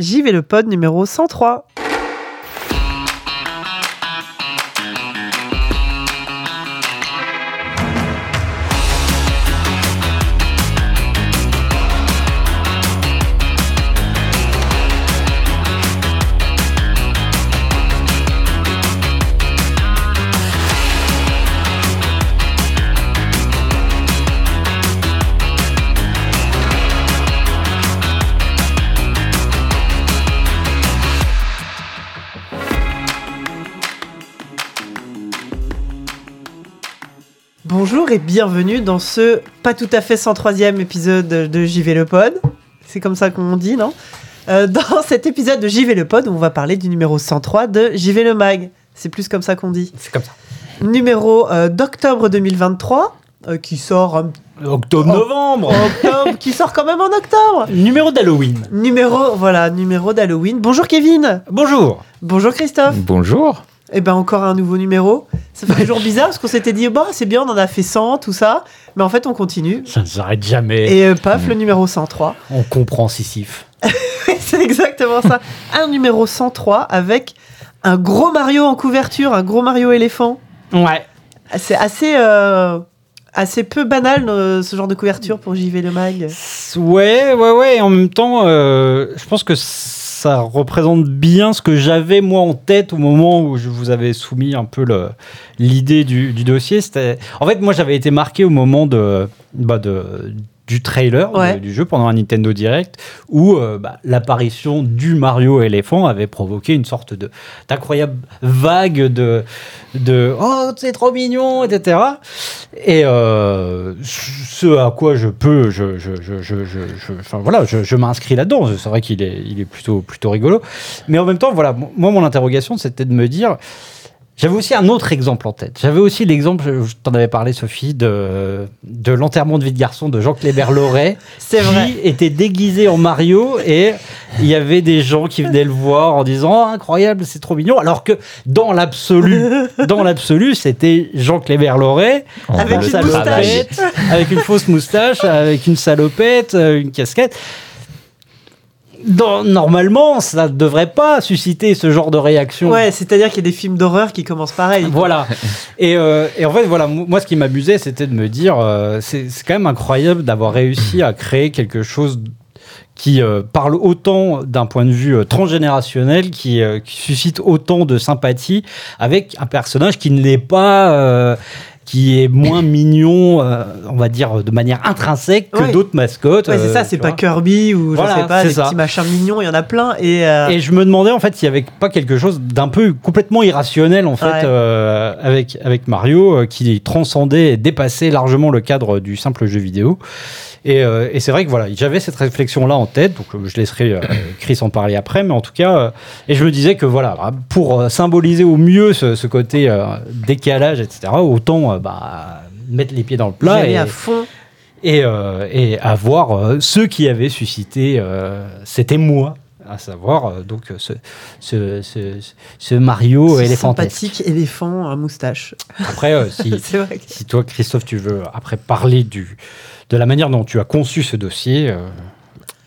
J'y vais le pod numéro 103. Bonjour et bienvenue dans ce pas tout à fait 103e épisode de JV le Pod. C'est comme ça qu'on dit, non? Euh, Dans cet épisode de JV le Pod, on va parler du numéro 103 de JV le Mag. C'est plus comme ça qu'on dit. C'est comme ça. Numéro euh, d'octobre 2023, euh, qui sort en Octobre-novembre octobre, qui sort quand même en octobre. Numéro d'Halloween. Numéro, voilà, numéro d'Halloween. Bonjour Kevin. Bonjour Bonjour Christophe. Bonjour. Eh ben encore un nouveau numéro. Ça fait toujours bizarre parce qu'on s'était dit, bah c'est bien, on en a fait 100, tout ça. Mais en fait, on continue. Ça ne s'arrête jamais. Et euh, paf, le numéro 103. On comprend Sisyphe. c'est exactement ça. Un numéro 103 avec un gros Mario en couverture, un gros Mario éléphant. Ouais. C'est assez, euh, assez peu banal euh, ce genre de couverture pour JV le Mag. Ouais, ouais, ouais. Et en même temps, euh, je pense que ça représente bien ce que j'avais moi en tête au moment où je vous avais soumis un peu l'idée du, dossier. En fait, moi j'avais été marqué au moment de, bah, de du trailer de- du jeu pendant un Nintendo Direct où euh, bah, l'apparition du Mario éléphant avait provoqué une sorte de d'incroyable vague de de oh c'est trop mignon etc et euh, ce à quoi je peux je je je je, je- je- enfin voilà je, je m'inscris là-dedans. C'est vrai qu'il est il est plutôt plutôt rigolo. Mais en même temps voilà moi mon interrogation c'était de me dire j'avais aussi un autre exemple en tête. J'avais aussi l'exemple, je t'en avais parlé Sophie, de, de l'enterrement de vie de garçon de Jean Clébert Loret, C'est vrai. qui était déguisé en Mario et il y avait des gens qui venaient le voir en disant oh, incroyable, c'est trop mignon, alors que dans l'absolu, dans l'absolu, c'était Jean Clébert Loret Avec une avec une fausse moustache, avec une salopette, euh, une casquette. Dans- normalement, ça ne devrait pas susciter ce genre de réaction. Ouais, c'est-à-dire qu'il y a des films d'horreur qui commencent pareil. Voilà. Et, euh, et en fait, voilà, mo- moi, ce qui m'amusait, c'était de me dire, euh, c'est quand même incroyable d'avoir réussi à créer quelque chose qui euh, parle autant d'un point de vue transgénérationnel, qui, qui suscite autant de sympathie, avec un personnage qui ne l'est pas. Qui est moins mignon, euh, on va dire, de manière intrinsèque que Ouais. d'autres mascottes. Ouais, c'est euh, ça, c'est pas vois. Kirby ou Voilà, je sais pas, c'est des ça. petits machins mignons, il y en a plein. Et, euh, Et je me demandais en fait s'il n'y avait pas quelque chose d'un peu complètement irrationnel en fait Ouais. euh, avec, avec Mario qui transcendait et dépassait largement le cadre du simple jeu vidéo. Et, euh, et c'est vrai que voilà, j'avais cette réflexion là en tête, donc euh, je laisserai euh, Chris en parler après, mais en tout cas, euh, et je me disais que voilà, pour symboliser au mieux ce, ce côté euh, décalage, etc., autant euh, bah, mettre les pieds dans le plat et, à fond. et, euh, et avoir euh, ceux qui avaient suscité euh, cet émoi, à savoir donc ce, ce, ce, ce Mario Ce éléphantique. sympathique éléphant à moustache. Après, euh, si, que- si toi, Christophe, tu veux après parler du, de la manière dont tu as conçu ce dossier, euh,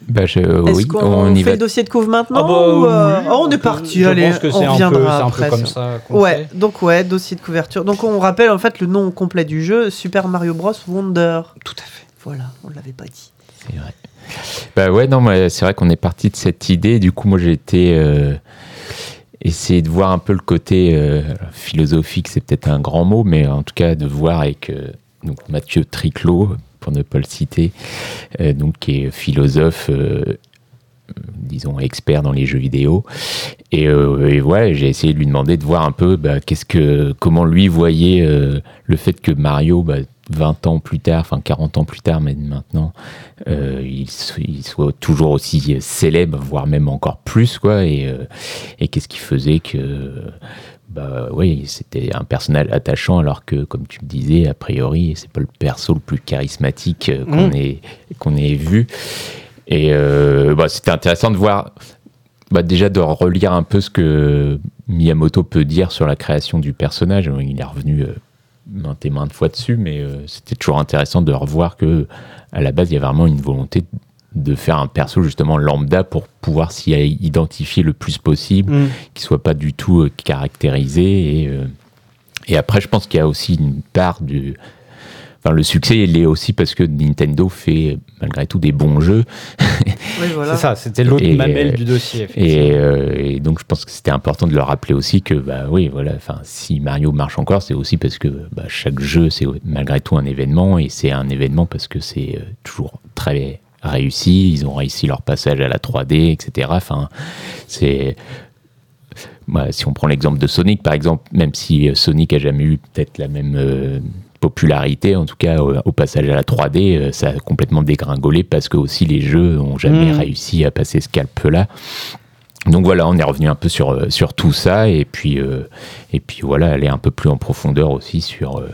Bah, je- Est-ce oui, qu'on on y fait va. le dossier de couve maintenant Ah bah ou, euh, oui, oh, on on est parti, je allez, pense que c'est on un peu, reviendra c'est un après. peu comme ça qu'on Ouais, fait. donc ouais, dossier de couverture. Donc on rappelle en fait le nom complet du jeu, Super Mario Bros Wonder. Tout à fait. Voilà, on l'avait pas dit. C'est vrai. Bah ouais, non, mais c'est vrai qu'on est parti de cette idée. Du coup, moi, j'ai été euh, essayer de voir un peu le côté euh, philosophique, c'est peut-être un grand mot, mais en tout cas de voir avec euh, donc Mathieu Triclot, pour ne pas le citer, euh, donc qui est philosophe. euh, disons expert dans les jeux vidéo et, euh, j'ai essayé de lui demander de voir un peu bah, qu'est-ce que comment lui voyait euh, le fait que Mario bah, 20 ans plus tard enfin 40 ans plus tard mais maintenant il, so- il soit toujours aussi célèbre voire même encore plus quoi et qu'est-ce qui faisait que bah oui c'était un personnage attachant alors que comme tu me disais a priori c'est pas le perso le plus charismatique euh, qu'on Mm. ait qu'on ait vu et euh, bah, c'était intéressant de voir, bah, déjà de relire un peu ce que Miyamoto peut dire sur la création du personnage. Il est revenu euh, maintes et maintes fois dessus, mais euh, c'était toujours intéressant de revoir que à la base, il y a vraiment une volonté de faire un perso justement lambda pour pouvoir s'y identifier le plus possible, Mm. qui soit pas du tout euh, caractérisé. Et, euh, et après, je pense qu'il y a aussi une part du. Enfin, le succès, il est aussi parce que Nintendo fait malgré tout des bons jeux. Oui, voilà. C'est ça, c'était l'autre mamelle du dossier. effectivement. Et, euh, et donc, je pense que c'était important de leur rappeler aussi que, bah oui, voilà, enfin, si Mario marche encore, c'est aussi parce que bah, chaque jeu, c'est malgré tout un événement, et c'est un événement parce que c'est toujours très réussi. Ils ont réussi leur passage à la 3D, etc. Enfin, c'est. Bah, si on prend l'exemple de Sonic, par exemple, même si euh, Sonic a jamais eu peut-être la même euh, popularité, en tout cas au, au passage à la 3D, euh, ça a complètement dégringolé parce que aussi les jeux ont jamais Mhm. réussi à passer ce cap-là. Donc voilà, on est revenu un peu sur, sur tout ça et puis, euh, et puis voilà, aller un peu plus en profondeur aussi sur euh,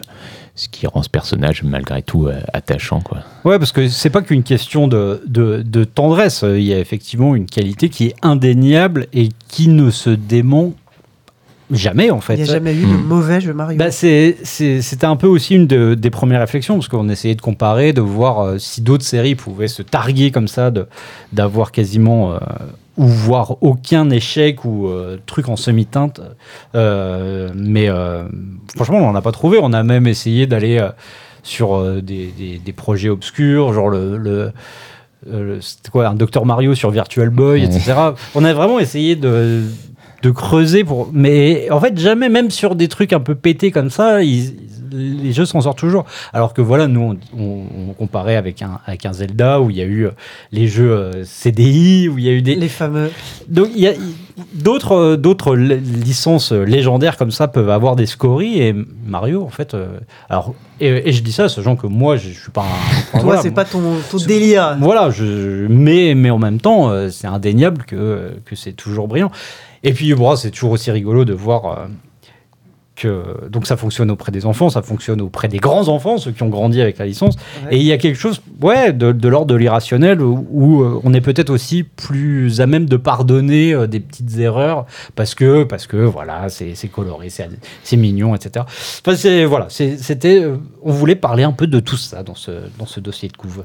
ce qui rend ce personnage malgré tout euh, attachant. Quoi. Ouais, parce que c'est pas qu'une question de, de, de tendresse. Il y a effectivement une qualité qui est indéniable et qui ne se dément jamais, en fait. Il n'y a jamais eu de Hmm. mauvais jeu Mario. Bah, C'était un peu aussi une de- des premières réflexions, parce qu'on essayait de comparer, de voir euh, si d'autres séries pouvaient se targuer comme ça, de- d'avoir quasiment, euh, ou voir aucun échec ou euh, truc en semi-teinte. Euh, mais euh, franchement, on n'en a pas trouvé. On a même essayé d'aller sur des, des- des projets obscurs, genre le... c'était quoi un Dr Mario sur Virtual Boy, etc. On a vraiment essayé de, de creuser pour. Mais en fait, jamais, même sur des trucs un peu pétés comme ça, ils- les jeux s'en sortent toujours. Alors que voilà, nous, on, on- on comparait avec un, avec un Zelda où il y a eu euh, les jeux euh, CDI, où il y a eu des. Les fameux. Donc, il y a d'autres euh, d'autres li- licences légendaires comme ça peuvent avoir des scories et Mario, en fait. alors, et, et je dis ça, sachant que moi, je, je suis pas un. enfin, Toi, voilà, c'est pas ton, ton délire. voilà, je, mais, mais en même temps, c'est indéniable que, que c'est toujours brillant. Et puis, bon, c'est toujours aussi rigolo de voir euh, que donc ça fonctionne auprès des enfants, ça fonctionne auprès des grands enfants, ceux qui ont grandi avec la licence. Ouais. Et il y a quelque chose, ouais, de, de l'ordre de l'irrationnel où, où, euh, on est peut-être aussi plus à même de pardonner euh, des petites erreurs parce que parce que voilà, c'est coloré, c'est mignon, etc. Enfin, c'est voilà, c'était, on voulait parler un peu de tout ça dans ce dans ce dossier de couve.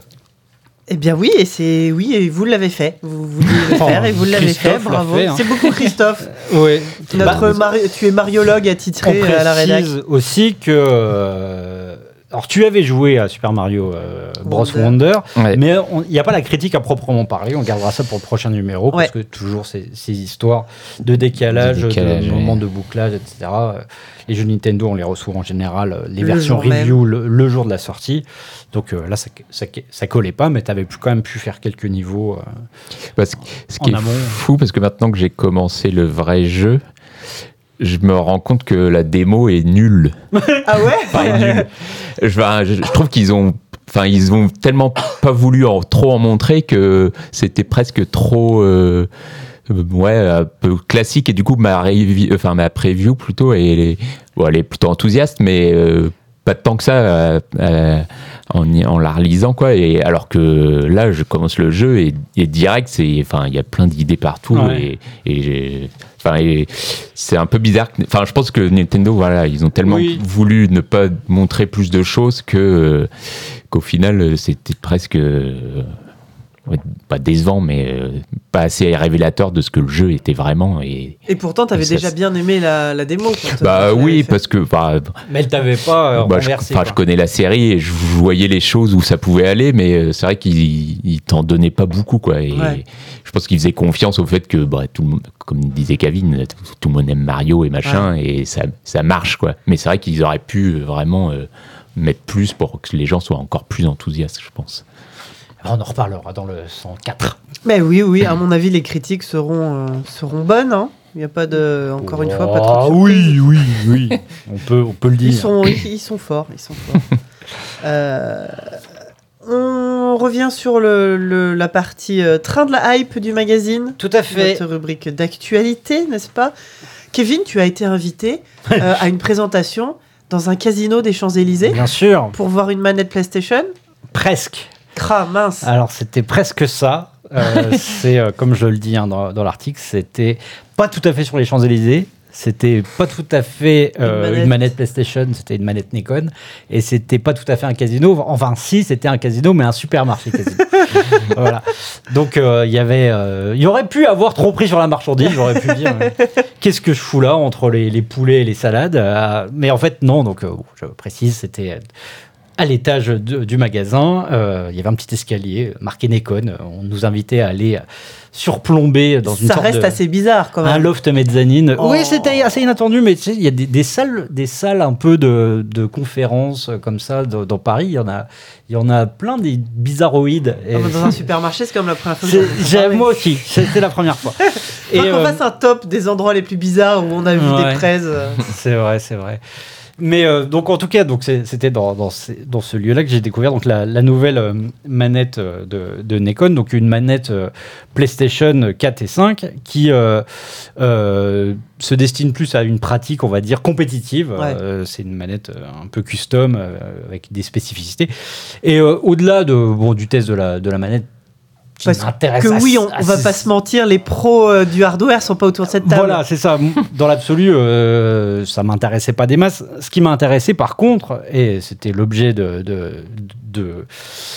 Eh bien oui, et c'est oui, et vous l'avez fait. Vous vouliez le Oh, faire et vous l'avez fait. Bravo. hein. C'est beaucoup Christophe. Oui. Notre Mari- tu es mariologue on attitré à la rédac. précise aussi que euh, alors tu avais joué à Super Mario euh, Bros Wonder. Wonder, Ouais. mais il n'y a pas la critique à proprement parler. On gardera ça pour le prochain numéro parce que toujours ces, ces histoires de décalage, De décalage, de ouais. moments de bouclage, etc. euh, Les jeux Nintendo, on les reçoit en général euh, les Le versions review le, le jour de la sortie. Donc euh, là, ça, ça, ça collait pas, mais tu avais quand même pu faire quelques niveaux. euh, ce qui est amont. fou, parce que maintenant que j'ai commencé le vrai jeu, je me rends compte que la démo est nulle. Ah ouais Enfin, nulle. Je, enfin, je- je trouve qu'ils ont, enfin, ils ont tellement pas voulu en, trop en montrer que c'était presque trop, euh, ouais, un peu classique. Et du coup, ma, enfin, ma preview plutôt, elle est, bon, elle est plutôt enthousiaste, mais euh, pas tant que ça euh, euh, en, la relisant, quoi. Et alors que là, je commence le jeu et, et direct, c'est, enfin, il y a plein d'idées partout Ouais. et, Enfin, c'est un peu bizarre. Enfin, je pense que Nintendo, voilà, ils ont tellement Oui. voulu ne pas montrer plus de choses que euh, qu'au final, c'était presque euh, pas décevant, mais euh, pas assez révélateur de ce que le jeu était vraiment. Et Et pourtant, t'avais Et ça, déjà bien aimé la, la démo. quand- bah tu oui, fait. parce que bah, Mais elle t'avait pas euh, bah, je, renversé. connais la série et je voyais les choses où ça pouvait aller, mais euh, c'est vrai qu'ils ils t'en donnaient pas beaucoup, quoi. Et Ouais. je pense qu'ils faisaient confiance au fait que, bah, tout le monde, comme disait Kevin, tout, tout le monde aime Mario et machin, et ça, ça marche, quoi. Mais c'est vrai qu'ils auraient pu vraiment euh, mettre plus pour que les gens soient encore plus enthousiastes, je pense. On en reparlera dans le 104. Mais oui, oui, à mon avis, les critiques seront, euh, seront bonnes. hein. Il n'y a pas de. Encore une fois, pas trop de Ah surprises. oui, oui, oui. on, peut, on peut le dire. Ils sont, ils, ils sont forts, ils sont forts. Euh, on revient sur le, le- la partie euh, train de la hype du magazine. Tout à fait. Notre rubrique d'actualité, n'est-ce pas? Kevin, tu as été invité euh, à une présentation dans un casino des Champs-Élysées Bien sûr, pour voir une manette PlayStation. presque. Cra, mince. Alors c'était presque ça. Euh, c'est euh, comme je le dis hein, dans, dans l'article, c'était pas tout à fait sur les Champs Élysées. C'était pas tout à fait euh, Une une, manette. PlayStation, c'était une manette Nikon. Et c'était pas tout à fait un casino. Enfin, si, c'était un casino, mais un supermarché casino. voilà. Donc, euh, il y avait. euh, il aurait pu avoir trop pris sur la marchandise. J'aurais pu dire euh, qu'est-ce que je fous là entre les, les poulets et les salades Euh, Mais en fait, non. Donc, euh, bon, je précise, c'était. Euh, à l'étage du magasin, euh, il y avait un petit escalier marqué Nikon. On nous invitait à aller surplomber dans une Ça sorte reste de, assez bizarre quand un même. loft mezzanine. Oh. Oui, c'était assez inattendu, mais tu sais, il y a des, des salles, des salles un peu de, de conférences euh, comme ça dans, dans Paris. Il y en a, il y en a plein des bizarroïdes. Et Ah, Dans un supermarché, c'est comme la première fois que parler. moi aussi, c'était la première fois. Et qu'on euh, fasse un top des endroits les plus bizarres où on a vu Ouais. des praises. euh. c'est vrai, c'est vrai. Mais euh, donc en tout cas, donc c'était dans, dans, ce lieu-là que j'ai découvert donc la, la nouvelle euh, manette euh, de, de Nikon, donc une manette euh, PlayStation 4 et 5 qui se destine plus à une pratique, on va dire compétitive. Ouais. C'est une manette un peu custom avec des spécificités. Et au-delà de bon du test de la de la manette. Qui Parce m'intéresse que oui, on, on va pas se mentir, les pros euh, du hardware sont pas autour de cette table. voilà, c'est ça. Dans l'absolu, euh, ça m'intéressait pas des masses. Ce qui m'a intéressé, par contre, et c'était l'objet de, de, de,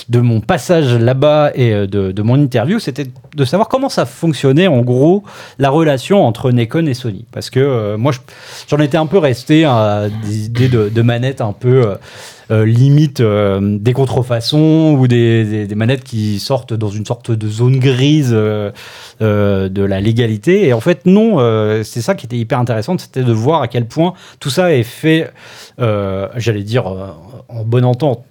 de mon passage là-bas et euh, de, de mon interview, c'était de savoir comment ça fonctionnait, en gros, la relation entre Nikon et Sony. Parce que euh, moi, je- j'en étais un peu resté à des idées de, de manettes un peu... euh, limite euh, des contrefaçons ou des, manettes qui sortent dans une sorte de zone grise euh, euh, de la légalité. Et en fait, non, euh, c'est ça qui était hyper intéressant, c'était de voir à quel point tout ça est fait, euh, j'allais dire, euh, en bonne entente.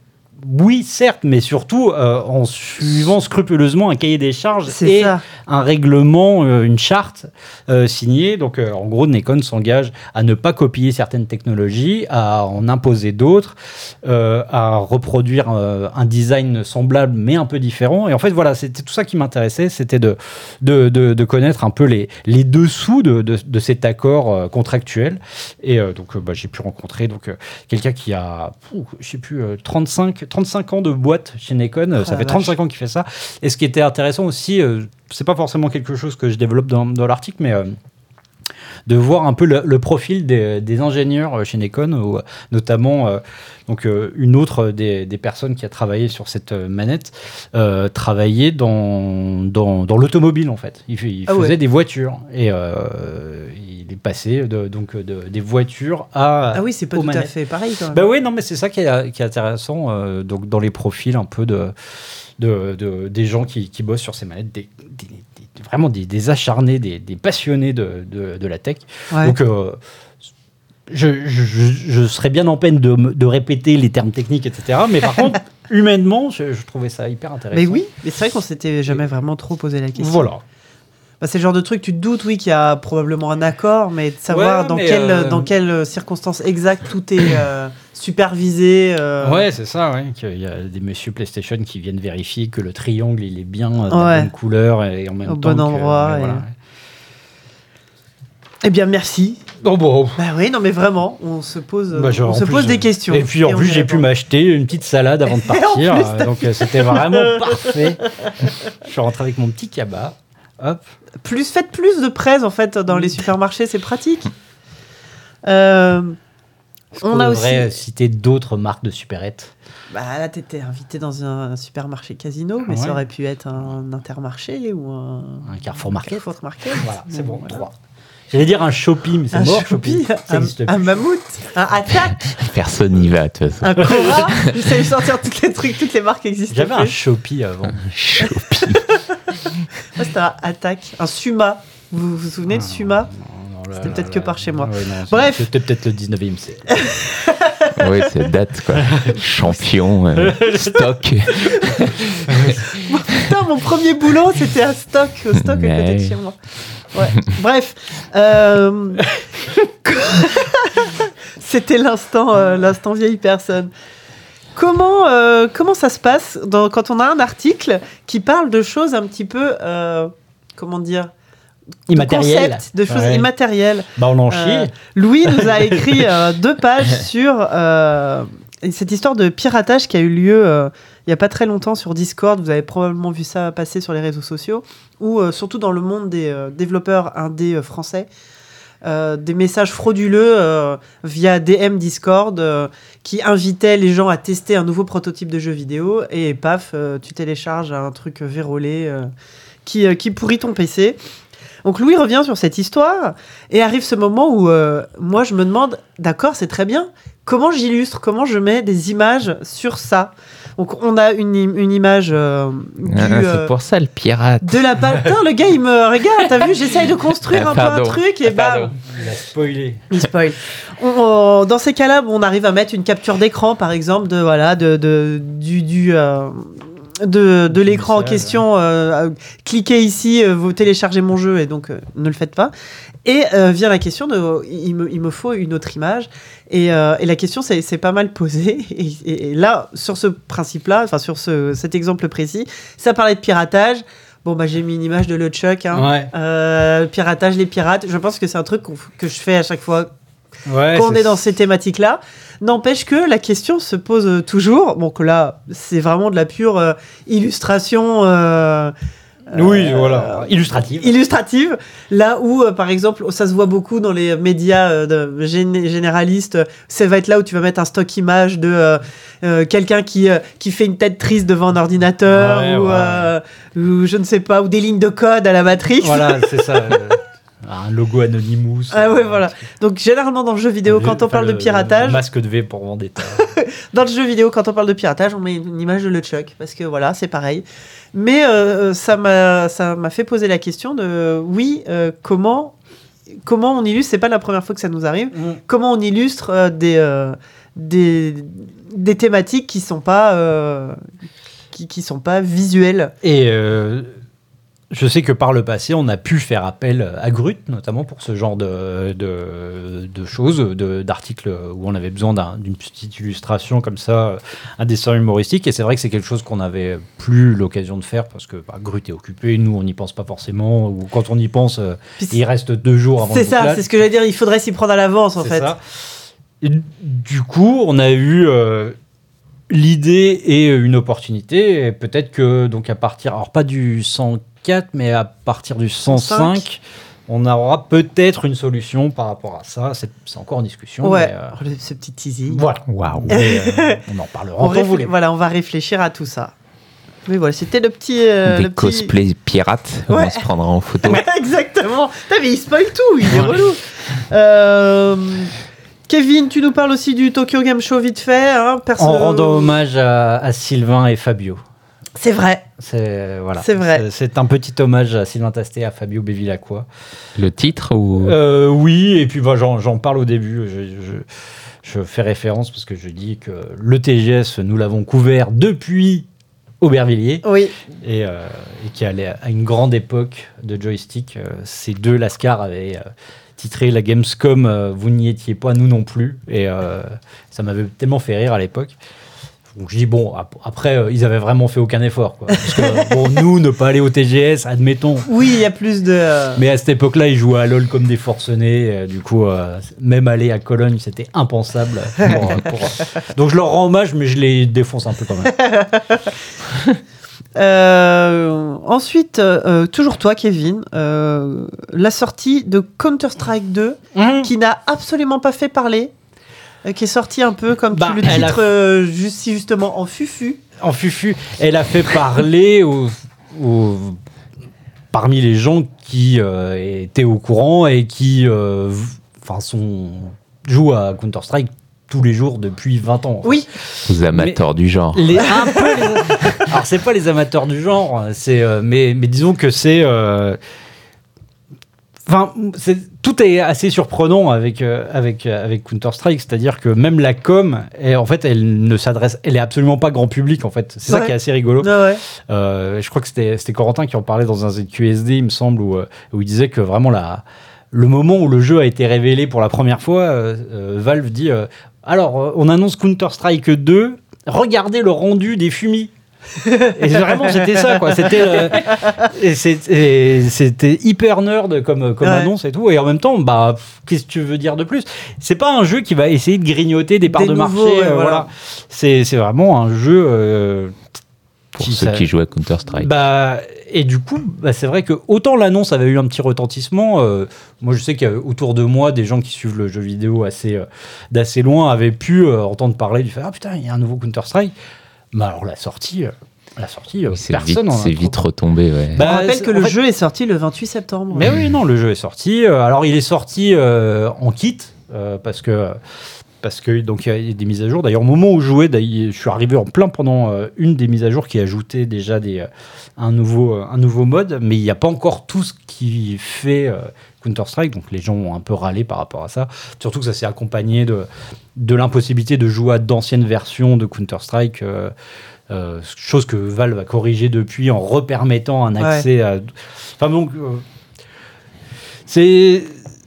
Oui, certes, mais surtout euh, en suivant scrupuleusement un cahier des charges et ça. un règlement, euh, une charte euh, signée. Donc, en gros, Nikon s'engage à ne pas copier certaines technologies, à en imposer d'autres, à reproduire un design semblable mais un peu différent. Et en fait, voilà, c'était tout ça qui m'intéressait, c'était de, de, de, de connaître un peu les, les dessous de, de, de cet accord contractuel. Et donc, bah, j'ai pu rencontrer donc quelqu'un qui a, je sais plus, euh, 35, 35 ans de boîte chez Nikon. Ah, ça fait 35 ans qu'il fait ça. Et ce qui était intéressant aussi, euh, c'est pas forcément quelque chose que je développe dans, dans l'article, mais euh, de voir un peu le, le profil des, des ingénieurs euh, chez Nikon, ou, euh, notamment euh, donc euh, une autre des, des personnes qui a travaillé sur cette manette euh, travaillait dans, dans, dans l'automobile en fait. Il, Ah faisait ouais. des voitures et il est passé de, donc de, des voitures à Ah oui, c'est pas tout à fait pareil quand même. Bah oui, non, mais c'est ça qui est, qui est intéressant donc dans les profils un peu de, de, de- des gens qui, qui bossent sur ces manettes, des, des- des- vraiment des, des acharnés, des, des passionnés de, de, de la tech. Ouais. Donc, euh, je, je, serais bien en peine de répéter les termes techniques, etc. Mais par contre, humainement, je, je trouvais ça hyper intéressant. mais oui, mais c'est vrai qu'on s'était jamais vraiment trop posé la question. Voilà. Bah, c'est le genre de truc, tu te doutes, oui, qu'il y a probablement un accord, mais de savoir Ouais, dans, mais, quelle, euh, dans quelles circonstances exactes tout est euh, supervisé. euh, Ouais, c'est ça, ouais. qu'il y a des messieurs PlayStation qui viennent vérifier que le triangle, il est bien euh, de la bonne couleur et en même Au temps. bon que- endroit, et- voilà. Eh bien, merci. Oh, bon. Bah oui, non, mais vraiment, on se pose, Bah, on se plus, pose des questions. Et puis en plus, j'ai pu m'acheter une petite salade avant de partir. plus, donc c'était vraiment parfait. Je suis rentré avec mon petit cabas. Hop. Plus, faites plus de presse, en fait, dans les supermarchés, c'est pratique. Euh, On qu'on a aussi- citer d'autres marques de supérettes? bah, là, t'étais invité dans un supermarché casino, mais Ouais. ça aurait pu être un intermarché ou un, Un Carrefour Market. Carrefour Market. Voilà, c'est bon. voilà. Trois. J'allais dire un Shopee, mais c'est Un mort. Shopee, Ça un, un mammouth, un attaque, Personne n'y va, de toute façon. un Cora. J'essaie de sortir tous les trucs, toutes les marques existent. J'avais un. Shopee avant. Shopee. Moi, c'était un attaque, un Suma. Vous vous souvenez de Suma non, là, C'était peut-être que par chez moi. ouais, non, c'est- Bref. C'était peut-être le 19e siècle. oui, ça date, quoi. Champion, euh, stock. Putain, mon premier boulot, c'était à Stock, au Stock à côté de chez moi. Ouais. Bref, euh, c'était l'instant, euh, l'instant vieille personne. Comment, euh, comment ça se passe dans- quand on a un article qui parle de choses un petit peu, comment dire, de Immatériel. de choses Ouais. immatérielles. Bah, on en chie. Louis nous a écrit deux pages sur cette histoire de piratage qui a eu lieu euh, il n'y a pas très longtemps sur Discord. Vous avez probablement vu ça passer sur les réseaux sociaux, ou euh, surtout dans le monde des euh, développeurs indés français. des messages frauduleux via DM Discord qui invitaient les gens à tester un nouveau prototype de jeu vidéo et paf, tu télécharges un truc vérolé qui, qui pourrit ton PC. Donc Louis revient sur cette histoire et arrive ce moment où euh, moi je me demande, d'accord, c'est très bien, comment j'illustre, comment je mets des images sur ça? Donc on a une, im- une image euh, du, Ah, euh, c'est pour ça le pirate. de la. Putain, le gars il me regarde, t'as vu, j'essaye de construire Ah, un peu un truc et Ah, bam, Il a spoilé. il spoil. On- on- dans ces cas-là, on arrive à mettre une capture d'écran, par exemple, de voilà, de, de- du, du euh, de, l'écran en question. euh, euh, cliquez ici, euh, vous téléchargez mon jeu et donc euh, ne le faites pas. Et euh, vient la question de, il me, il me faut une autre image. Et, et la question c'est pas mal posée. Et, et- et là, sur ce principe-là, enfin sur ce, cet exemple précis, ça parlait de piratage. Bon bah j'ai mis une image de LeChuck. Hein. Ouais. Euh, piratage, les pirates. Je pense que c'est un truc que je fais à chaque fois Ouais, quand on est dans ces thématiques-là. N'empêche que la question se pose euh, toujours. Bon, que là, c'est vraiment de la pure euh, illustration. euh, Oui, euh, voilà. Illustrative. Illustrative, là où, euh, par exemple, ça se voit beaucoup dans les médias euh, de gén- généralistes, ça va être là où tu vas mettre un stock image de euh, euh, quelqu'un qui, euh, qui fait une tête triste devant un ordinateur, Ouais, ou, ouais. euh, ou je ne sais pas, ou des lignes de code à la Matrix. Voilà, c'est ça. Euh, un logo Anonymous. Ah ouais, euh, voilà. Donc généralement dans le jeu vidéo, quand on parle de piratage, Masque de V pour Vendetta. Dans le jeu vidéo, quand on parle de piratage, on met une image de LeChuck, parce que voilà, c'est pareil. Mais euh, ça m'a ça m'a fait poser la question de, oui, euh, comment, comment on illustre, c'est pas la première fois que ça nous arrive, comment on illustre euh, des, euh, des, des thématiques qui sont pas, euh, qui, qui sont pas visuelles. Et euh, je sais que par le passé, on a pu faire appel à Grut, notamment pour ce genre de, de, de choses, de- d'articles où on avait besoin d'un- d'une petite illustration comme ça, un dessin humoristique. Et c'est vrai que c'est quelque chose qu'on n'avait plus l'occasion de faire parce que bah, Grut est occupé, nous on n'y pense pas forcément, ou quand on y pense, euh, il reste deux jours avant C'est ça, c'est ce que j'allais dire, il faudrait s'y prendre à l'avance en fait. ça. Et du coup, on a eu euh, l'idée et une opportunité. Peut-être que, donc, à partir, alors pas du 104, mais à partir du 105, 105. on aura peut-être une solution par rapport à ça. C'est encore en discussion. Ouais, mais, euh, ce petit teasing. voilà. Waouh. Mais, euh, on en parlera On quand vous réfl- voulez. Voilà, on va réfléchir à tout ça. Mais voilà, c'était le petit. euh, Des le petit- cosplays pirates, Ouais. on se prendra en photo. Ouais, exactement. Mais il spoil tout, il est relou. Kevin, tu nous parles aussi du Tokyo Game Show vite fait. Hein, perso- En rendant hommage à, à Sylvain et Fabio. C'est vrai. C'est voilà. C'est vrai. C'est un petit hommage à Sylvain Tastet, à Fabio Bevilacqua. Le titre ou? Euh, oui, et puis bah, j'en j'en parle au début. Je, je- je fais référence parce que je dis que le TGS, nous l'avons couvert depuis Aubervilliers Oui. et, euh, et qui allait à une grande époque de joystick. Euh, ces deux Lascar avaient euh, titré la Gamescom euh, Vous n'y étiez pas, nous non plus. Et euh, ça m'avait tellement fait rire à l'époque. Donc je dis, bon, ap- après, euh, ils avaient vraiment fait aucun effort. Quoi. Parce que, bon, nous, ne pas aller au TGS, admettons. Oui, il y a plus de. Mais à cette époque-là, ils jouaient à LoL comme des forcenés. euh, du coup, euh, même aller à Cologne, c'était impensable. pour- pour- Donc je leur rends hommage, mais je les défonce un peu quand même. euh, ensuite, euh, toujours toi, Kevin, euh, la sortie de Counter-Strike 2, qui n'a absolument pas fait parler, qui est sorti un peu comme Bah, tu le a- titre, juste, si justement en fufu. En fufu, elle a fait parler aux- aux- parmi les gens qui étaient au courant et qui enfin, sont, jouent à Counter-Strike tous les jours depuis 20 ans. Oui, aux amateurs du genre Les, un peu les- alors c'est pas les amateurs du genre, c'est euh, mais mais disons que c'est euh, Enfin, tout est assez surprenant avec, euh, avec, avec Counter-Strike, c'est-à-dire que même la com, est- en fait, elle ne s'adresse, elle est absolument pas grand public, en fait. C'est ça qui est assez rigolo. Ouais. Je crois que c'était c'était Corentin qui en parlait dans un ZQSD, il me semble, où, où il disait que vraiment la, le moment où le jeu a été révélé pour la première fois, euh, Valve dit euh, Alors, euh, on annonce Counter-Strike 2, regardez le rendu des fumis. et vraiment, c'était ça, quoi. C'était euh, c'était hyper nerd comme, comme Ouais. annonce et tout. Et en même temps, bah, qu'est-ce que tu veux dire de plus? C'est pas un jeu qui va essayer de grignoter des parts Des de nouveaux, marché. ouais, euh, voilà. voilà. C'est c'est vraiment un jeu. euh, pour qui ceux ça- qui jouent à Counter-Strike. bah, et du coup, bah, c'est vrai que autant l'annonce avait eu un petit retentissement, euh, moi je sais qu'autour de moi, des gens qui suivent le jeu vidéo assez euh, d'assez loin avaient pu euh, entendre parler du fait ah putain il y a un nouveau Counter Strike. Mais alors la sortie, euh, la sortie, C'est vite, personne. en a c'est vite retombé, ouais. Bah, On rappelle que le fait- jeu est sorti le 28 septembre. Mais oui, non, le jeu est sorti. Euh, Alors, il est sorti euh, en kit euh, parce que parce que donc il y a des mises à jour. D'ailleurs, au moment où je jouais, je suis arrivé en plein pendant euh, une des mises à jour qui ajoutait déjà des euh, un nouveau euh, un nouveau mode, mais il n'y a pas encore tout ce qui fait euh, Counter Strike. Donc, les gens ont un peu râlé par rapport à ça. Surtout que ça s'est accompagné de de l'impossibilité de jouer à d'anciennes versions de Counter Strike. euh, euh, chose que Valve a corrigé depuis en repermettant un Ouais. accès à. Enfin donc, euh, c'est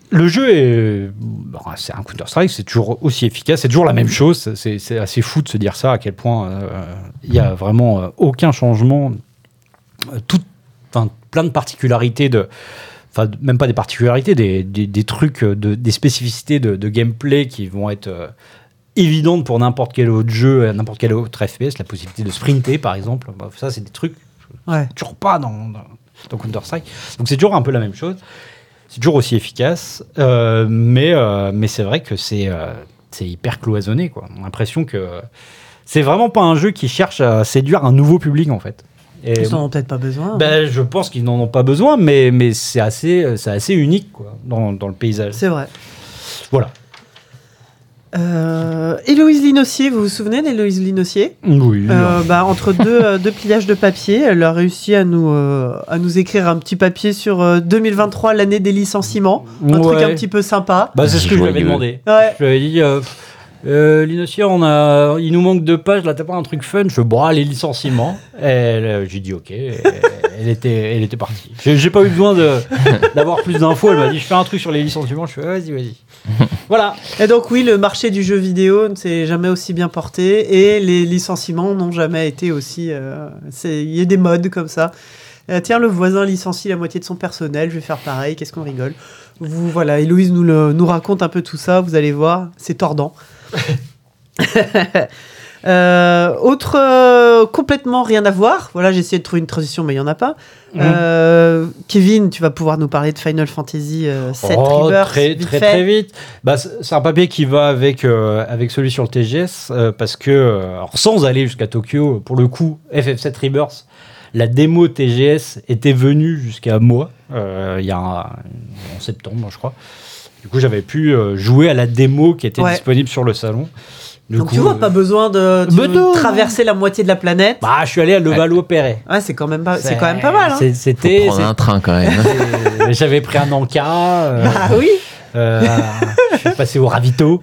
le jeu est bon, c'est un Counter Strike, c'est toujours aussi efficace, c'est toujours la même chose. C'est assez fou de se dire ça à quel point euh, il y a vraiment euh, aucun changement, Euh, tout, plein de particularités de. Enfin, même pas des particularités, des, des, des trucs, euh, de, des spécificités de, de gameplay qui vont être euh, évidentes pour n'importe quel autre jeu, n'importe quel autre FPS. La possibilité de sprinter, par exemple. Bah, ça, c'est des trucs Ouais. toujours pas dans, dans, dans Counter-Strike. Donc c'est toujours un peu la même chose. C'est toujours aussi efficace. euh, mais euh, mais c'est vrai que c'est euh, hyper cloisonné. Quoi. On a l'impression que c'est vraiment pas un jeu qui cherche à séduire un nouveau public, en fait. Et, Ils n'en ont peut-être pas besoin. hein. ben, je pense qu'ils n'en ont pas besoin, mais, mais c'est assez, assez unique quoi, dans, dans le paysage. C'est vrai. Voilà. Euh, Héloïse Linossier, vous vous souvenez d'Héloïse Linossier? Oui. Euh, bah, entre deux, euh, deux pliages de papier, elle a réussi à nous, euh, à nous écrire un petit papier sur euh, 2023, l'année des licenciements. Un truc un petit peu sympa. Bah, c'est ce que je lui avais demandé. Ouais. Je lui avais dit, euh, euh, Linossier, on a, il nous manque deux pages, là, t'as pas un truc fun? Je fais, bon, les licenciements. Euh, j'ai dit, ok. Et elle, était, elle était partie. J'ai, pas eu besoin de, d'avoir plus d'infos. Elle m'a dit, je fais un truc sur les licenciements. Je fais, vas-y, vas-y. Voilà. Et donc oui, le marché du jeu vidéo ne s'est jamais aussi bien porté et les licenciements n'ont jamais été aussi... euh, Il y a des modes comme ça. Euh, tiens, le voisin licencie la moitié de son personnel, je vais faire pareil, qu'est-ce qu'on rigole. Vous, voilà, Héloïse nous, le- nous raconte un peu tout ça, vous allez voir, c'est tordant. Euh, autre euh, complètement rien à voir. Voilà, j'ai essayé de trouver une transition, mais il y en a pas. Mhm. Euh, Kevin, tu vas pouvoir nous parler de Final Fantasy euh, 7 Oh, Rebirth, très, vite très, vite. Bah, c'est un papier qui va avec, avec celui sur le TGS parce que, alors, sans aller jusqu'à Tokyo, pour le coup, FF7 Rebirth, la démo TGS était venue jusqu'à moi il y a un- en septembre, je crois. Du coup, j'avais pu jouer à la démo qui était Ouais. disponible sur le salon. Du Donc coup, tu vois, euh, pas besoin de, de Bah non. traverser la moitié de la planète. bah, je suis allé à Levallois-Perret. Ouais, c'est quand même pas, c'est quand même pas mal. Hein. C'était. prendre un train quand même. J'avais pris un encas. euh, Bah oui. Euh, je suis passé au ravito.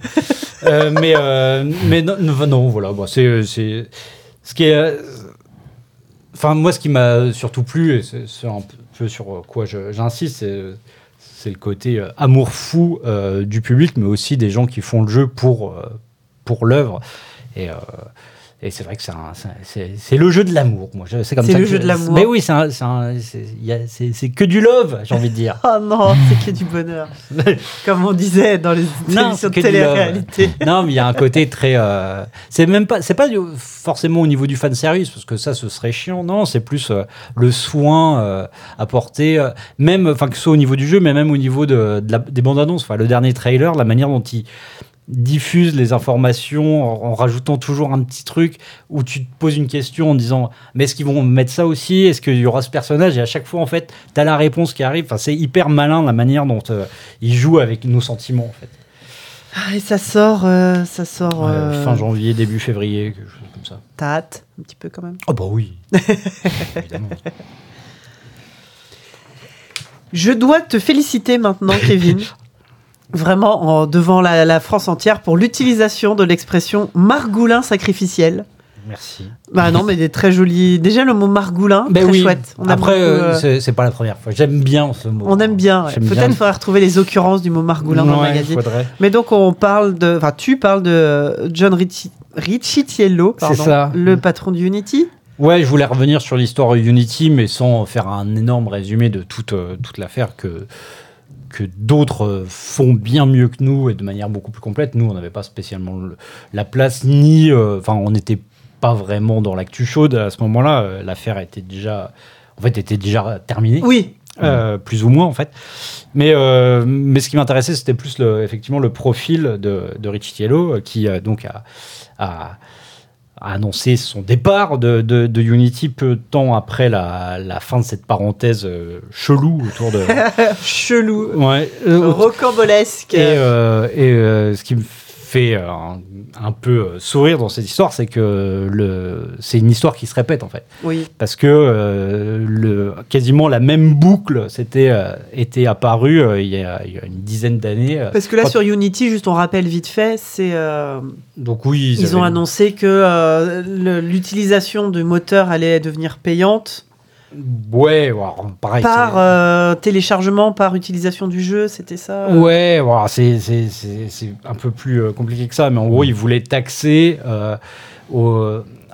Euh, mais, euh, mais non, voilà. Bon, c'est, c'est- ce qui est. Enfin, moi, ce qui m'a surtout plu, et c'est, un peu sur quoi je- j'insiste, c'est, c'est le côté euh, amour fou euh, du public, mais aussi des gens qui font le jeu pour, euh, pour l'œuvre. Et. euh, et c'est vrai que c'est, le jeu de l'amour. Moi, c'est comme C'est ça le jeu je- de l'amour. Mais oui, c'est, que du love, j'ai envie de dire. Oh non, c'est que du bonheur. Comme on disait dans les Non, émissions de télé-réalité. non, mais il y a un côté très. euh, c'est même pas. C'est pas du- forcément au niveau du fan service parce que ça, ce serait chiant. Non, c'est plus euh, le soin euh, apporté, même, enfin que ce soit au niveau du jeu, mais même au niveau de, de la- des bandes annonces. Enfin, le dernier trailer, la manière dont il diffuse les informations en, en rajoutant toujours un petit truc où tu te poses une question en disant mais est-ce qu'ils vont mettre ça aussi? Est-ce qu'il y aura ce personnage? Et à chaque fois en fait tu as la réponse qui arrive enfin c'est hyper malin la manière dont euh, ils jouent avec nos sentiments en fait Ah, et ça sort, euh, ça sort. Euh, fin janvier, début février, quelque chose comme ça. T'as hâte, un petit peu quand même? Oh bah oui. Évidemment. Je dois te féliciter maintenant, Kevin. Vraiment, en- devant la, la France entière, pour l'utilisation de l'expression margoulin sacrificiel. Merci. Bah non, mais des très jolis. Déjà, le mot margoulin, Ben très oui. chouette. On Après, euh, euh, c'est- pas la première fois. J'aime bien ce mot. on aime bien. ouais. Peut-être bien. il faudrait retrouver les occurrences du mot margoulin dans le magazine. faudrait. Mais donc on parle de, enfin tu parles de John Ricci- Ricciello, pardon, ça. le patron de Unity. Ouais, je voulais revenir sur l'histoire Unity, mais sans faire un énorme résumé de toute, euh, toute l'affaire que, que d'autres euh, font bien mieux que nous et de manière beaucoup plus complète. Nous, on n'avait pas spécialement le- la place, ni. euh, Enfin, on n'était pas vraiment dans l'actu chaude à ce moment-là. Euh, L'affaire était déjà en fait était déjà terminé. Oui, Euh, plus ou moins en fait. Mais, euh, mais ce qui m'intéressait, c'était plus le, effectivement le profil de, de Ricciello, euh, qui euh, donc a, a- a annoncé son départ de, de- de Unity peu de temps après la, la fin de cette parenthèse euh, chelou autour de. chelou, ouais, euh, rocambolesque. et, euh, et, euh, ce qui me fait euh, un, un peu euh, sourire dans cette histoire, c'est que le, c'est une histoire qui se répète en fait Oui, parce que euh, le, quasiment la même boucle s'était euh, était apparue euh, il, y a, il y a une dizaine d'années. parce que là sur Unity, juste on rappelle vite fait, c'est donc oui, ils, ont avaient- annoncé que le- l'utilisation du moteur allait devenir payante Ouais, ouais, pareil. par euh, téléchargement, par utilisation du jeu, c'était ça. euh Ouais, voilà, c'est un peu plus euh, compliqué que ça, mais en gros, ils voulaient taxer au,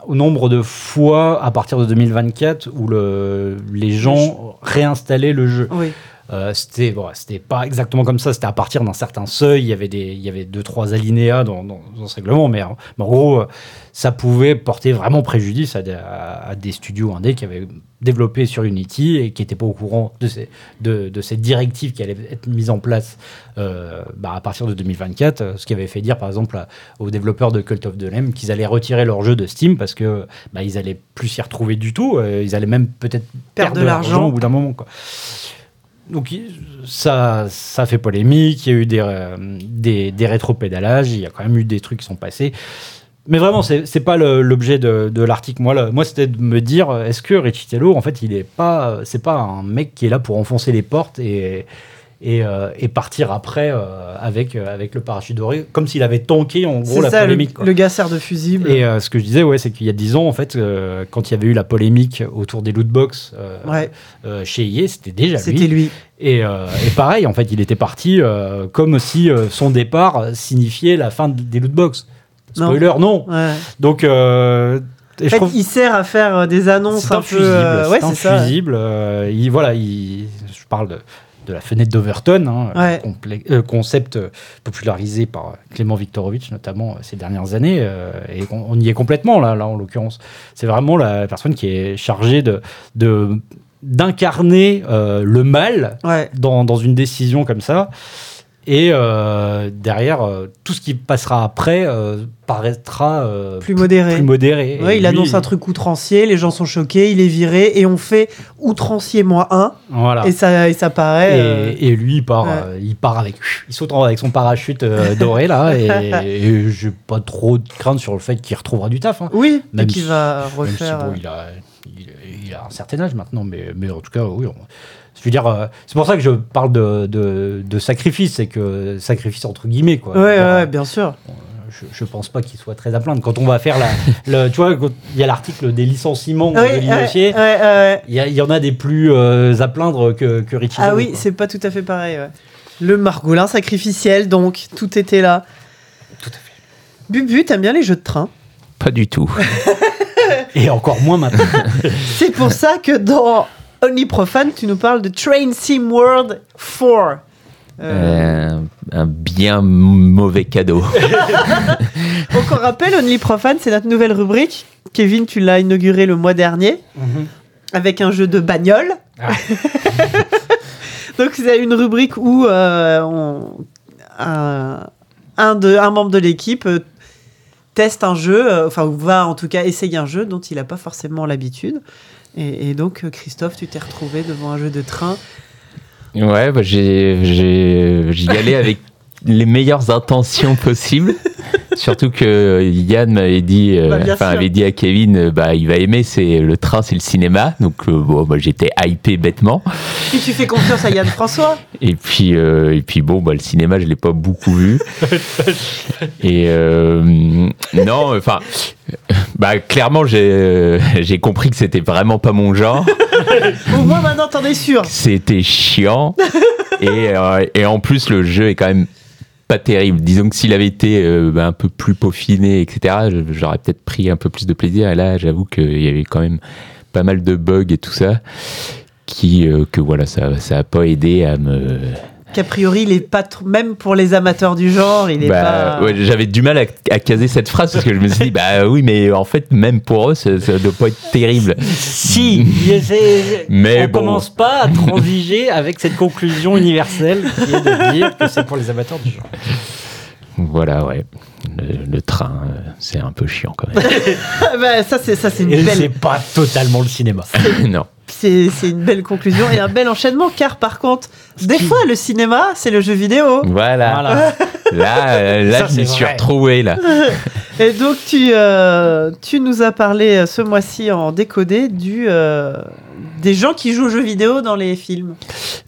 au nombre de fois à partir de 2024 où le, les gens réinstallaient le jeu. Oui. Euh, c'était bon, c'était pas exactement comme ça, c'était à partir d'un certain seuil, il y avait des il y avait deux trois alinéas dans, dans, dans ce règlement, mais, en- mais en gros, euh, ça pouvait porter vraiment préjudice à des, à- à des studios indés qui avaient développé sur Unity et qui n'étaient pas au courant de, ces, de, de cette directive qui allait être mise en place euh, bah, à partir de 2024, euh, ce qui avait fait dire par exemple à- aux développeurs de Cult of the Lamb qu'ils allaient retirer leur jeu de Steam parce que bah, ils allaient plus s'y retrouver du tout, euh, ils allaient même peut-être Perdre perdre de l'argent. l'argent au bout d'un moment. Quoi. Donc ça, ça fait polémique, il y a eu des, euh, des, des rétropédalages, il y a quand même eu des trucs qui sont passés. Mais vraiment, c'est c'est pas l'objet de, de l'article. Moi, moi c'était de me dire, est-ce que Ricciello, en fait, il est pas, pas un mec qui est là pour enfoncer les portes et, et, euh, et partir après euh, avec, euh, avec le parachute doré, comme s'il avait tanké en gros la ça, le, polémique. quoi. le gars sert de fusible. Et ce que je disais, ouais, c'est qu'il y a 10 ans, en fait, quand il y avait eu la polémique autour des lootbox ouais, chez EA, c'était déjà c'était lui. lui. Et, et pareil, en fait, il était parti comme si son départ signifiait la fin des lootbox. Non. Spoiler, non. Ouais. Donc, et En fait, trouve il sert à faire des annonces un un peu. fusible. ouais, c'est c'est ça. un fusible. il, voilà, il, je parle de, de la fenêtre d'Overton, hein, Ouais. euh, concept euh, popularisé par Clément Viktorovitch, notamment euh, ces dernières années. euh, et on, on y est complètement, là, là en l'occurrence. C'est vraiment la personne qui est chargée de. de d'incarner euh, le mal Ouais. dans, dans une décision comme ça. Et euh, derrière, euh, tout ce qui passera après euh, paraîtra Plus modéré. plus modéré. Ouais, il lui, annonce un truc outrancier, les gens sont choqués, il est viré et on fait outrancier moins 1 Voilà. et ça, et ça paraît. Et, et lui, il part, ouais. il part avec, il saute avec son parachute doré là, et, et j'ai pas trop de crainte sur le fait qu'il retrouvera du taf. hein. Oui, Même qui si- va Même si, refaire. bon, il, a, il, il a un certain âge maintenant, mais, mais en tout cas, oui. on- je veux dire, euh, c'est pour ça que je parle de, de, de sacrifice, c'est que sacrifice entre guillemets quoi. ouais, ouais, dire, bien sûr. je, je pense pas qu'il soit très à plaindre. Quand on va faire la, le, tu vois, il y a l'article des licenciements Ouais, de ouais, l'initié, ouais, ouais. il y, a- il y en a des plus euh, à plaindre que, que Richie. Ah oui, c'est pas tout à fait pareil. ouais. Le margolin sacrificiel, donc, tout était là. Tout à fait. Bubu, t'aimes bien les jeux de train? Pas du tout. Et encore moins maintenant. C'est pour ça que dans Only Profane, tu nous parles de Train Sim World 4. Euh, Euh, un bien mauvais cadeau. Donc on rappelle, Only Profane, c'est notre nouvelle rubrique. Kevin, tu l'as inauguré le mois dernier avec un jeu de bagnole. Ah. Donc c'est une rubrique où euh, on- un, un de, un membre de l'équipe euh, teste un jeu, enfin va en tout cas essayer un jeu dont il n'a pas forcément l'habitude. Et, et donc euh, Christophe, tu t'es retrouvé devant un jeu de train. Ouais, bah, j'y allais avec les meilleures intentions possibles. Surtout que Yann m'avait dit, euh, Bah, enfin avait dit à Kevin, euh, bah il va aimer, c'est le train, c'est le cinéma. Donc euh, bon, bah, j'étais hypé bêtement. Puis tu fais confiance à Yann François? Et puis, euh, et puis bon, bah, le cinéma, je l'ai pas beaucoup vu. et euh, non, enfin, bah clairement, j'ai, euh, j'ai compris que c'était vraiment pas mon genre. Au moins maintenant t'en es sûr. C'était chiant. et, euh, et en plus, le jeu est quand même pas terrible. Disons que s'il avait été euh, bah, un peu plus peaufiné, etc., j'aurais peut-être pris un peu plus de plaisir. Et là, j'avoue qu'il y avait quand même pas mal de bugs et tout ça, qui, euh, que voilà, ça ça a pas aidé à me, qu'a priori, il est pas trop, même pour les amateurs du genre, il est Bah, pas. ouais, J'avais du mal à, à caser cette phrase parce que je me suis dit, bah oui, mais en fait, même pour eux, ça, ça doit pas être terrible. Si, Mais on bon. commence pas à transiger avec cette conclusion universelle qui est de dire que c'est pour les amateurs du genre. Voilà, ouais. Le, le train, euh, c'est un peu chiant quand même. Bah, ça, c'est ça, c'est une Et belle. c'est pas totalement le cinéma. non. C'est une belle conclusion et un bel enchaînement, car par contre, des fois, le cinéma, c'est le jeu vidéo. Voilà. Voilà. Là, euh, là Ça, je suis retrouvé, là. Et donc, tu, euh, tu nous as parlé euh, ce mois-ci en décodé du, euh, des gens qui jouent aux jeux vidéo dans les films.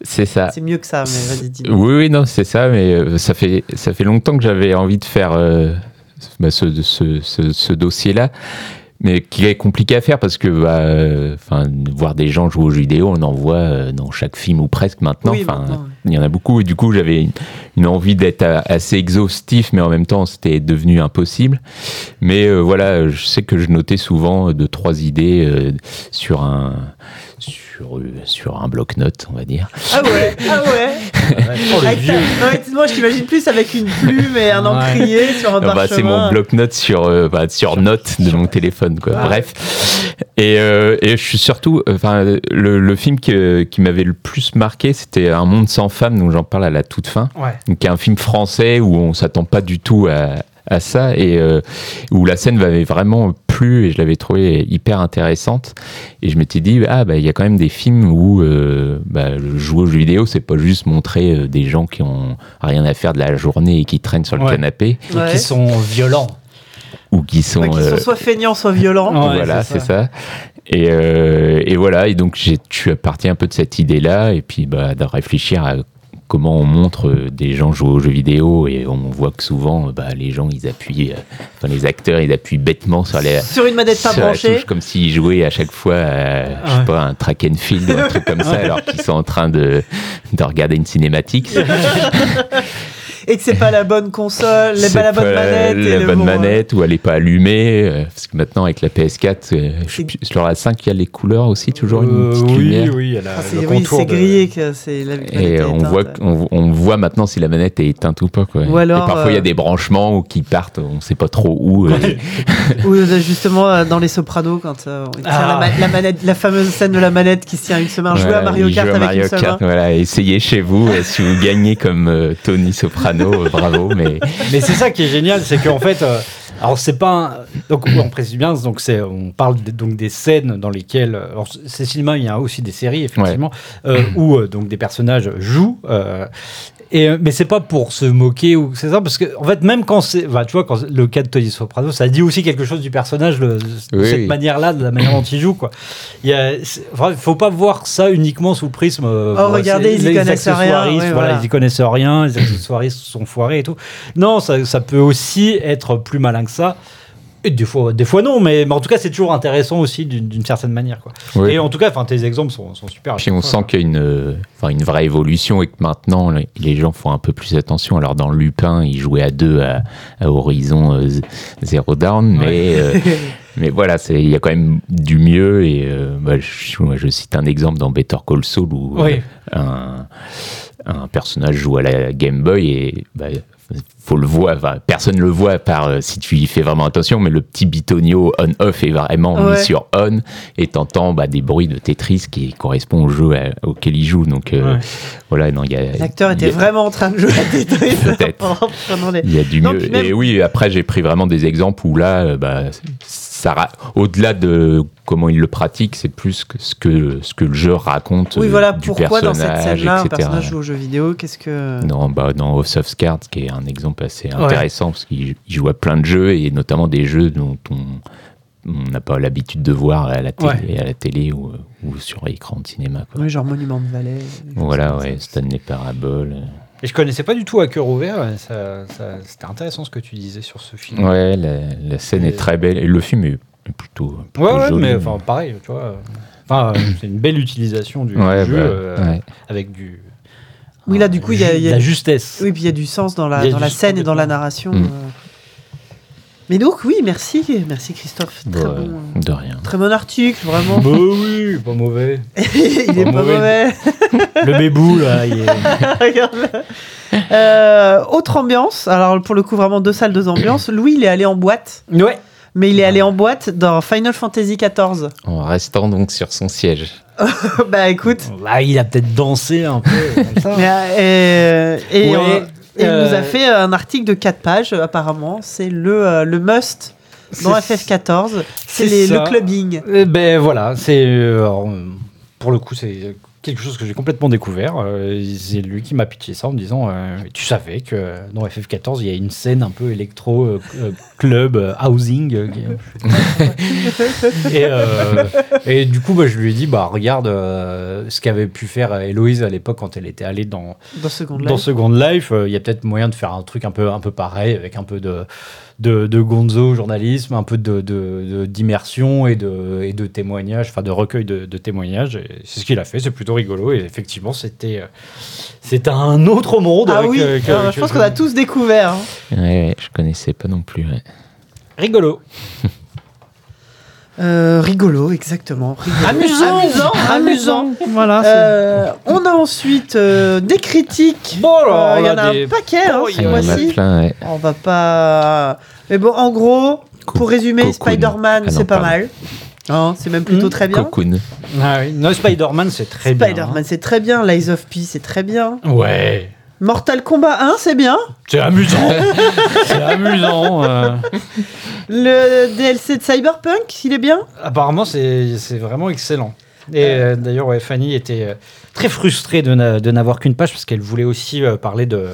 C'est ça. C'est mieux que ça, mais vas-y, dis Oui, oui, non, c'est ça, mais euh, ça fait, ça fait longtemps que j'avais envie de faire euh, bah, ce, ce, ce, ce dossier-là, mais qui est compliqué à faire parce que bah, enfin, voir des gens jouer aux jeux vidéo, on en voit euh, dans chaque film ou presque maintenant. Oui. Il y en a beaucoup, et du coup, j'avais une, une envie d'être euh, assez exhaustif, mais en même temps, c'était devenu impossible. Mais euh, voilà, je sais que je notais souvent deux, trois idées euh, sur un. Sur, sur un bloc-notes, on va dire. Ah ouais, ah ouais. Oh, le ta-. Non, moi, je t'imagine plus avec une plume et un Ouais. encrier sur un Ah bah, c'est mon bloc-notes sur, euh, bah, sur notes de mon téléphone, quoi. Ah. Bref. Et, euh, et je suis surtout, enfin, le, le film qui, qui m'avait le plus marqué, c'était Un monde sans femmes, dont j'en parle à la toute fin, Ouais. qui est un film français où on s'attend pas du tout à, à ça et euh, où la scène m'avait vraiment plu et je l'avais trouvé hyper intéressante. Et je m'étais dit, ah, bah, il y a quand même des films où euh, bah, le jouer aux jeux vidéo, c'est pas juste montrer euh, des gens qui ont rien à faire de la journée et qui traînent sur le Ouais. canapé Et Ouais. Qui sont violents. ou qui sont, Ouais, qui sont euh, soit feignants, soit violents. Ouais, voilà c'est ça, Et, euh, et voilà et donc j'ai je suis parti un peu de cette idée là et puis bah, de réfléchir à comment on montre euh, des gens jouer aux jeux vidéo et on voit que souvent euh, bah, les gens ils appuient euh, enfin les acteurs ils appuient bêtement sur les Sur une manette pas branchée. touche, comme s'ils jouaient à chaque fois à, je sais pas, un track and field ou un truc comme ça alors qu'ils sont en train de, de regarder une cinématique Et que c'est pas la bonne console, les C'est pas la bonne pas manette. et la bonne bon, manette ou elle est pas allumée euh, parce que maintenant avec la PS4 euh, je sur la 5 il y a les couleurs aussi toujours une Euh, petite oui, lumière oui, elle a Ah, c'est le oui, contour c'est de- grillé que c'est la manette et on éteinte. voit on, on voit maintenant si la manette est éteinte ou pas quoi. Ou alors, et parfois il y euh, a des branchements ou qui partent on sait pas trop où euh, Ou euh, justement euh, dans les Sopranos quand euh, on tient Ah. la, ma- la manette, la fameuse scène de la manette qui se tient une seule main. Jouer à Voilà, Mario Kart avec Mario une seule Kart, main. voilà, essayez chez vous euh, si vous gagnez comme euh, Tony Soprano bravo mais Mais c'est ça qui est génial, c'est qu'en fait, euh, alors c'est pas, un- donc on précise bien, donc c'est, on parle de- donc des scènes dans lesquelles, euh, alors c'est cinéma, il y a aussi des séries effectivement, euh, où euh, donc des personnages jouent. euh, et, mais c'est pas pour se moquer ou c'est ça parce que en fait même quand c'est bah, tu vois quand le cas de Tony Soprano ça dit aussi quelque chose du personnage le- de Oui, cette oui. manière là de la manière dont il joue quoi il y a c'est- enfin, faut pas voir ça uniquement sous le prisme Oh, voilà, regardez, ils y connaissent rien, voilà. ils y connaissent rien les accessoiristes sont foirés et tout non ça, ça peut aussi être plus malin que ça et des fois, des fois non, mais, mais en tout cas, c'est toujours intéressant aussi d'une certaine manière. Quoi. Oui. Et en tout cas, tes exemples sont, sont super. Puis on fois, sent qu'il y a une, une vraie évolution et que maintenant les- gens font un peu plus attention. Alors dans Lupin, ils jouaient à deux à, à Horizon euh, Zero Dawn, mais, euh, mais voilà, il y a quand même du mieux. Et euh, bah, je, moi, je cite un exemple dans Better Call Saul où Oui. un, un personnage joue à la Game Boy et bah, faut le voir, enfin, personne le voit à part euh, si tu y fais vraiment attention, mais le petit bitonio on-off est vraiment Ouais. mis sur on et t'entends bah, des bruits de Tetris qui correspondent au jeu à- auquel il joue. Donc euh, Ouais. voilà, non, il y a. L'acteur était a- vraiment en train de jouer à Tetris Peut-être. les- Il y a du Non, mieux. même- Et oui, après, j'ai pris vraiment des exemples où là, euh, bah, ça au-delà de comment il le pratique, c'est plus que ce, que ce que le jeu raconte Oui, euh, voilà, du pourquoi dans cette scène-là, un personnage joue aux jeux vidéo Qu'est-ce que. Non, bah, dans House of Cards, qui est un exemple assez intéressant, parce qu'il il joue à plein de jeux, et notamment des jeux dont on on n'a pas l'habitude de voir à la télé, Ouais. à la télé ou, ou sur l'écran de cinéma. Quoi. Oui, genre Monument de Valais. Voilà, ouais, Stanley Parable. Et je connaissais pas du tout à cœur ouvert. ouais, ça- ça- C'était intéressant ce que tu disais sur ce film. Ouais, la, la scène Et- est très belle, et le film est plutôt, plutôt ouais, ouais, joli. mais enfin, pareil, tu vois. Enfin, euh, c'est une belle utilisation du, Ouais, jeu bah, euh, ouais. avec du. Oui, là, du coup, il y a- y a- la justesse. Oui, puis il y a du sens dans la, dans la sens scène et dans la narration. Mm. euh. Mais donc, oui, merci, merci Christophe. Très, Bah, bon, de rien. très bon article, vraiment. Bah oui, pas mauvais. il est Pas pas mauvais. Le bébou, là, il est- Regarde-le. Euh, autre ambiance, alors pour le coup vraiment deux salles, deux ambiances. Louis il est allé en boîte, Ouais. mais il est allé en boîte dans Final Fantasy XIV. En restant donc sur son siège. bah écoute, Là, il a peut-être dansé un peu comme ça. mais, euh, et, Ouais, et il euh, nous a fait un article de 4 pages apparemment. C'est le, euh, le must dans C'est- FF14, c'est le clubbing. Eh ben voilà, c'est euh, pour le coup c'est quelque chose que j'ai complètement découvert. Euh, c'est lui qui m'a pitché ça en me disant euh, tu savais que dans FF14 il y a une scène un peu électro euh, club housing. et, et du coup bah, je lui ai dit bah regarde ce qu'avait pu faire Héloïse à l'époque quand elle était allée dans Dans Second Life. dans Second Life, il y a peut-être moyen de faire un truc un peu, un peu pareil, avec un peu de, de, de gonzo journalisme, un peu de, de- de- d'immersion et de, et de témoignages, enfin de recueil de, de témoignages. C'est ce qu'il a fait, c'est plutôt rigolo. Et effectivement, c'était, euh, un autre monde. Ah avec, oui, euh, euh, je pense qu'on a tous découvert. hein. Ouais, ouais, je connaissais pas non plus. ouais. Rigolo. Euh, rigolo, exactement. rigolo. Amusant. amusant, amusant. Voilà. Euh, on a ensuite euh, des critiques. Euh, Il y on en a des- un paquet hein, Oh, plein, ouais. On va pas. Mais bon, en gros, pour résumer. Spider-Man, Ah c'est pas pardon. mal. Hein, c'est même plutôt Hmm. très bien. Cocoon. Ah oui. No, Spider-Man, c'est très bien. Spider-Man, c'est très bien. Lies of P, c'est très bien. Ouais. Mortal Kombat 1, c'est bien. C'est amusant. c'est amusant. euh. Le DLC de Cyberpunk, il est bien? Apparemment, c'est c'est vraiment excellent. Et euh, d'ailleurs, ouais, Fanny était euh, très frustrée de n'a- de n'avoir qu'une page parce qu'elle voulait aussi euh, parler de,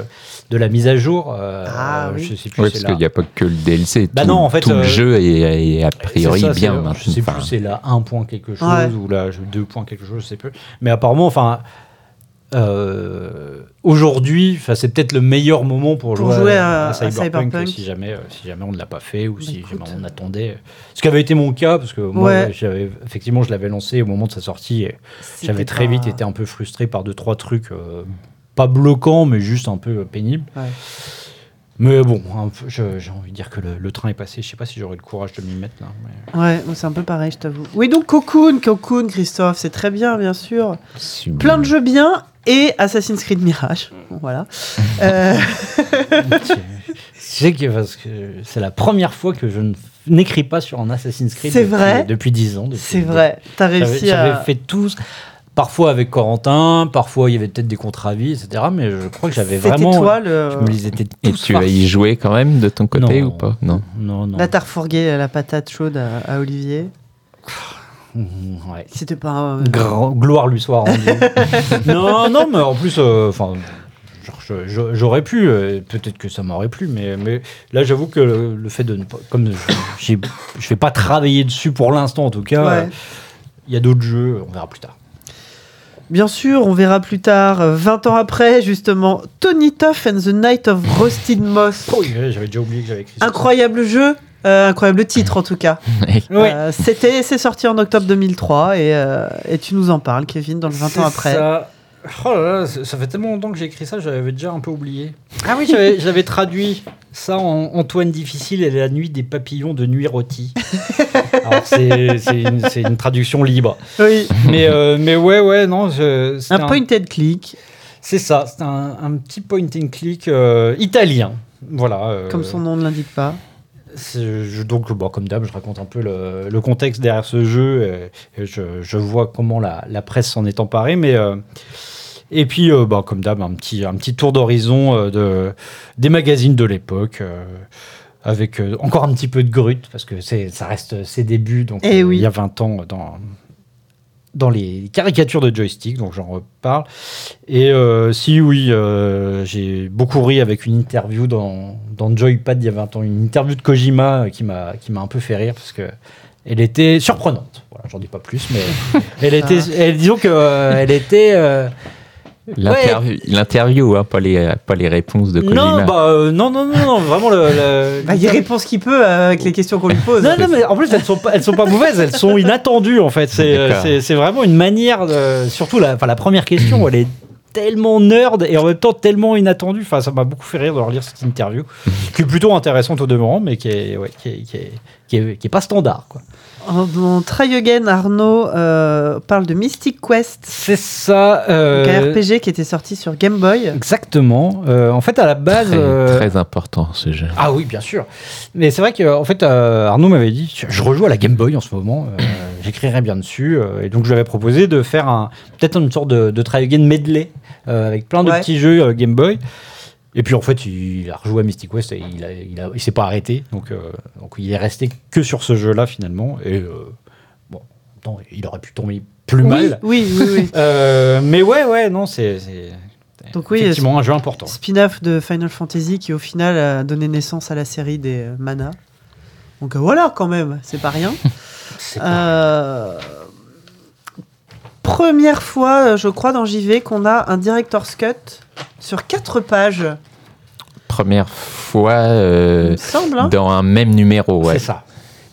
de la mise à jour. euh, Ah, oui. Je sais plus, c'est parce la- qu'il n'y a pas que le DLC. Bah tout, non, en fait, tout euh, le jeu est, est a priori C'est ça, bien maintenant. Je sais Enfin, plus, c'est la 1 point quelque chose Ouais. ou la 2 points quelque chose, je sais plus. Mais apparemment, enfin. Euh, Aujourd'hui, c'est peut-être le meilleur moment pour, Pour jouer, jouer à, à- à à Cyberpunk, Cyberpunk. si jamais, euh, si jamais on ne l'a pas fait ou si Écoute. jamais on attendait. Ce qui avait été mon cas, parce que moi, Ouais. effectivement, je l'avais lancé au moment de sa sortie et j'avais très pas- vite été un peu frustré par deux trois trucs euh, pas bloquants, mais juste un peu euh, pénibles. Ouais. Mais bon, j'ai envie de dire que le, le train est passé. Je sais pas si j'aurai le courage de m'y mettre là. mais- Ouais, c'est un peu pareil, je t'avoue. Oui, donc Cocoon, Cocoon, Christophe, c'est très bien, bien sûr. sublime. Plein de jeux bien et Assassin's Creed Mirage. Voilà. Euh, tu sais que parce que c'est la première fois que je ne- n'écris pas sur un Assassin's Creed C'est depuis, vrai depuis 10 ans. c'est vrai, t'as J'avais réussi j'avais à. fait tous, parfois avec Corentin, parfois il y avait peut-être des contre-avis, etc. Mais je crois que j'avais C'était vraiment. toi le. Je me les étais Et tu vas y jouer quand même de ton côté Non. ou pas? Non. Non, non. Là, t'as refourgué la patate chaude à, à Olivier. Ouais. C'était pas. Grand- gloire lui soit rendue. non, non, mais en plus, euh, enfin, j'aurais pu, euh, peut-être que ça m'aurait plu, mais, mais là, j'avoue que le, le fait de ne pas, comme je- je vais pas travailler dessus pour l'instant, en tout cas, Ouais. euh, il y a d'autres jeux, on verra plus tard. Bien sûr, on verra plus tard, euh, 20 ans après, justement, Tony Tough and the Night of Rusted Moss. Oh, j'avais déjà oublié que j'avais écrit ça. Incroyable jeu, euh, incroyable titre en tout cas. Euh, C'était, c'est sorti en octobre 2003 et, euh, et tu nous en parles, Kevin, dans le 20 ans C'est après. Ça. Oh là là, ça fait tellement longtemps que j'ai écrit ça, j'avais déjà un peu oublié. Ah oui, j'avais traduit ça en Antoine Difficile et la nuit des papillons de nuit rôti. Alors c'est une, traduction libre. Oui. Mais, euh, mais ouais, ouais, non, je- Un point and click, C'est ça, c'est un, un petit point and click euh, italien. Voilà. euh, comme son nom ne l'indique pas. Je- donc, bon, comme d'hab, je raconte un peu le, le contexte derrière ce jeu. Et, et je, je vois comment la, la presse s'en est emparée. Mais, euh, et puis, euh, bah, comme d'hab, un petit, un petit tour d'horizon euh, de, des magazines de l'époque. avec encore un petit peu de grut, parce que ça reste ses débuts, donc Eh oui. il y a 20 ans dans, dans les caricatures de joystick, donc j'en reparle. Et euh, si oui, euh, j'ai beaucoup ri avec une interview dans, dans Joypad il y a 20 ans, une interview de Kojima qui m'a qui m'a un peu fait rire parce que elle était surprenante. Voilà, j'en dis pas plus, mais elle était, elle, disons que euh, elle était. L'interview, l'interview, hein, pas, les, pas les réponses de Kojima. non, bah euh, non, non, non, non, vraiment le. le- Bah, il répond ce qu'il peut euh, avec les questions qu'on lui pose. Non, non, mais en plus, elles sont pas, elles sont pas mauvaises, elles sont inattendues, en fait. C'est, D'accord. c'est, c'est vraiment une manière de. Surtout, la, enfin, la première question, elle est tellement nerd et en même temps tellement inattendue. Enfin, ça m'a beaucoup fait rire de relire cette interview, qui est plutôt intéressante au demeurant, mais qui est, ouais, qui est, qui est, qui est, qui est pas standard, quoi. En- Dans Try Again, Arnaud euh, parle de Mystic Quest, C'est ça. euh, donc un RPG qui était sorti sur Game Boy. Exactement. Euh, en fait, à la base. Très, euh, très important ce jeu. Ah oui, bien sûr. Mais c'est vrai que en fait, euh, Arnaud m'avait dit, je rejoue à la Game Boy en ce moment, euh, j'écrirais bien dessus, euh, et donc je lui avais proposé de faire un peut-être une sorte de, de try again medley euh, avec plein de Ouais. petits jeux euh, Game Boy. Et puis en fait, il a rejoué à Mystic West et il a, il, a- il s'est pas arrêté, donc, euh, donc il est resté que sur ce jeu-là finalement. Et euh, bon, il aurait pu tomber plus oui, mal. oui, oui, oui. Euh, mais ouais, ouais, non, c'est c'est- Donc oui, effectivement un jeu important. Spin-off de Final Fantasy qui au final a donné naissance à la série des Mana. Donc voilà quand même, c'est pas rien. C'est pas- Euh, Première fois, euh, je crois, dans JV qu'on a un director's cut sur quatre pages, Première fois il euh, semble. hein. dans un même numéro, ouais. C'est ça.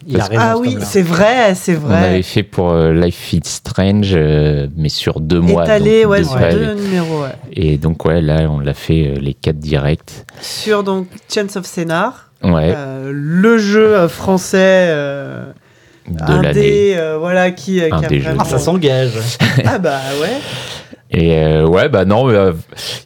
Il a Parce- raison. ah ce oui, c'est vrai, c'est On avait vrai. fait pour euh, Life is Strange, euh, mais sur deux mois. Étalé, donc ouais, deux sur pages. deux numéros. ouais. Et donc, ouais, là, on l'a fait euh, les quatre directs. Sur donc Chance of Scénar, Ouais, euh, le jeu français euh, de l'année. euh, voilà, qui, euh, Un qui a des vraiment... Ah, ça s'engage. Ah bah ouais. Et euh, ouais, bah non, euh,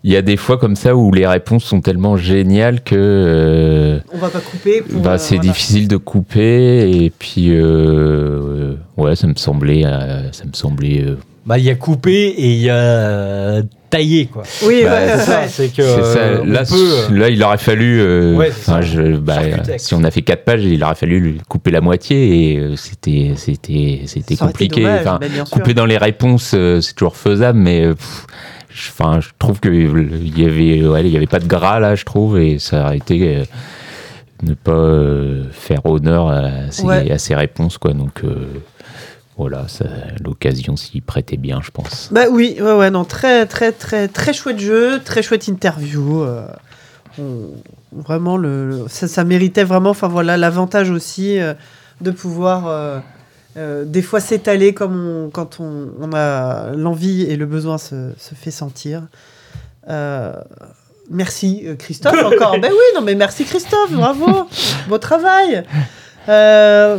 il y a des fois comme ça où les réponses sont tellement géniales que euh, On va pas couper. Pour, bah, euh, c'est voilà. difficile de couper. Et puis, euh, ouais, ça me semblait, euh, ça me semblait euh, Bah, il y a coupé et il y a euh, taillé, quoi. Oui, Bah, ouais, c'est ouais. ça, c'est que. Ça. euh, on Là, peut, euh, là, il aurait fallu. euh, Ouais, c'est enfin, ça. je- bah, si on a fait quatre pages, il aurait fallu lui couper la moitié et euh, c'était, c'était, c'était compliqué. dommage, Enfin, couper dans les réponses, euh, c'est toujours faisable, mais pff, je- enfin, je trouve que euh, il y avait, ouais, il y avait pas de gras là, je trouve, et ça aurait été euh, ne pas euh, faire honneur à ces, Ouais. à ces réponses, quoi. Donc euh, voilà, l'occasion s'y prêtait bien, je pense. Bah oui, ouais, ouais, non, très, très, très, très chouette jeu, très chouette interview. euh, on- vraiment, le, ça, ça méritait vraiment, enfin voilà, l'avantage aussi euh, de pouvoir euh, euh, des fois s'étaler comme on, quand on, on a l'envie et le besoin se, se fait sentir. Euh, merci Christophe encore. ben oui, non mais merci Christophe, bravo, beau travail. Euh,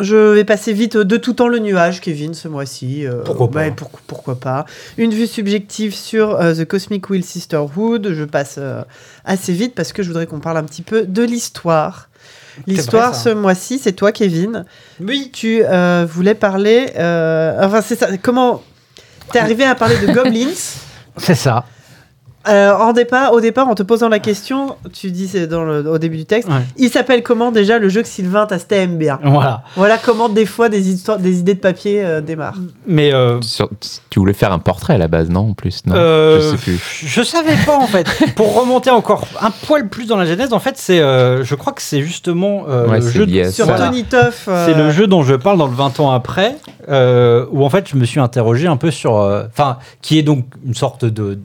je vais passer vite de tout temps le nuage, Kevin, ce mois-ci. Euh, Pourquoi pas. bah, pour- pourquoi pas. Une vue subjective sur euh, The Cosmic Wheel Sisterhood. Je passe euh, assez vite parce que je voudrais qu'on parle un petit peu de l'histoire. L'histoire ce mois-ci, c'est toi, Kevin. Oui. Tu voulais parler. enfin, c'est ça. Comment t'es arrivé à parler de Goblins? C'est ça. Euh, en départ, Au départ, en te posant la question, tu dis c'est dans le, au début du texte. Ouais. Il s'appelle comment déjà le jeu que Sylvain t'a t'aime bien Voilà. Voilà comment des fois des histoires, des idées de papier euh, démarrent. Mais. euh, Sur- tu voulais faire un portrait à la base, non En plus, non? Euh, Je sais plus. Je savais pas en fait. Pour remonter encore un poil plus dans la genèse, en fait, c'est, euh, je crois que c'est justement euh, Ouais, le jeu. lié à Sur Voilà. Tony Toff. euh, C'est le jeu dont je parle dans le 20 ans après, euh, où en fait je me suis interrogé un peu sur, euh, enfin, qui est donc une sorte de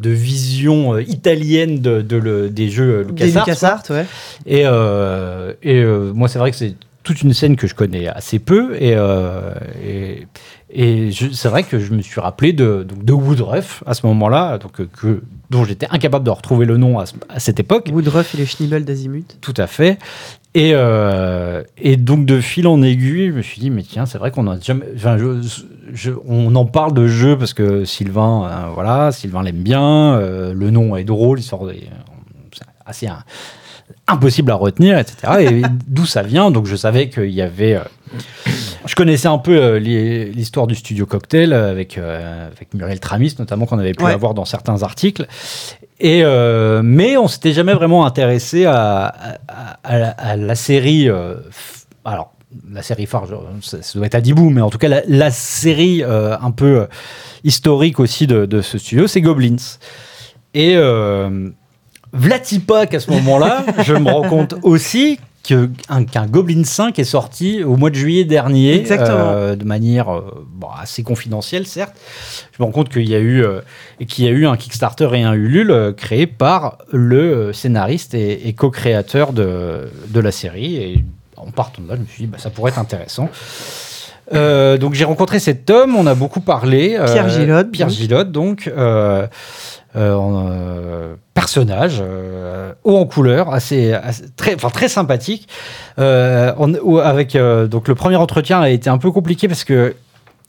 de vision euh, italienne de, de le- des jeux LucasArts. LucasArts, ouais. Et, euh, et euh, moi, c'est vrai que c'est toute une scène que je connais assez peu. Et, euh, et, c'est vrai que je me suis rappelé de, donc, de Woodruff à ce moment-là, donc, que, dont j'étais incapable de retrouver le nom à, à cette époque. Woodruff et les Schnibbel d'Azimut. Tout à fait. Et, euh, et donc, de fil en aiguille, je me suis dit, mais tiens, c'est vrai qu'on a jamais. Enfin, je- je- on en parle de jeu parce que Sylvain, euh, voilà, Sylvain l'aime bien, euh, le nom est drôle, c'est assez impossible à retenir, etc. Et d'où ça vient? Donc, je savais qu'il y avait. euh, je connaissais un peu l'hi- l'histoire du studio Cocktail avec, avec Muriel Tramis, notamment qu'on avait pu Ouais. avoir dans certains articles. Et euh, mais on s'était jamais vraiment intéressé à, à- à la, à la série. euh, alors, la série phare, ça, ça doit être à Dibou, mais en tout cas, la, la série euh, un peu euh, historique aussi de, de ce studio, c'est Goblins. Et euh, Vlatipak, à ce moment-là, je me rends compte aussi qu'un Goblin 5 est sorti au mois de juillet dernier, Exactement. euh, de manière euh, bon, assez confidentielle, certes. Je me rends compte qu'il y a eu euh, qu'il y a eu un Kickstarter et un Ulule créé par le scénariste et, et co-créateur de, de la série. Et en partant de là, je me suis dit, bah, ça pourrait être intéressant. Euh, donc j'ai rencontré cet homme, on a beaucoup parlé. euh, Pierre Gillotte, Pierre donc. Gillotte, donc. euh, euh, en, euh, personnage haut en couleur, assez, assez- très, enfin très sympathique. On- avec donc le premier entretien a été un peu compliqué parce que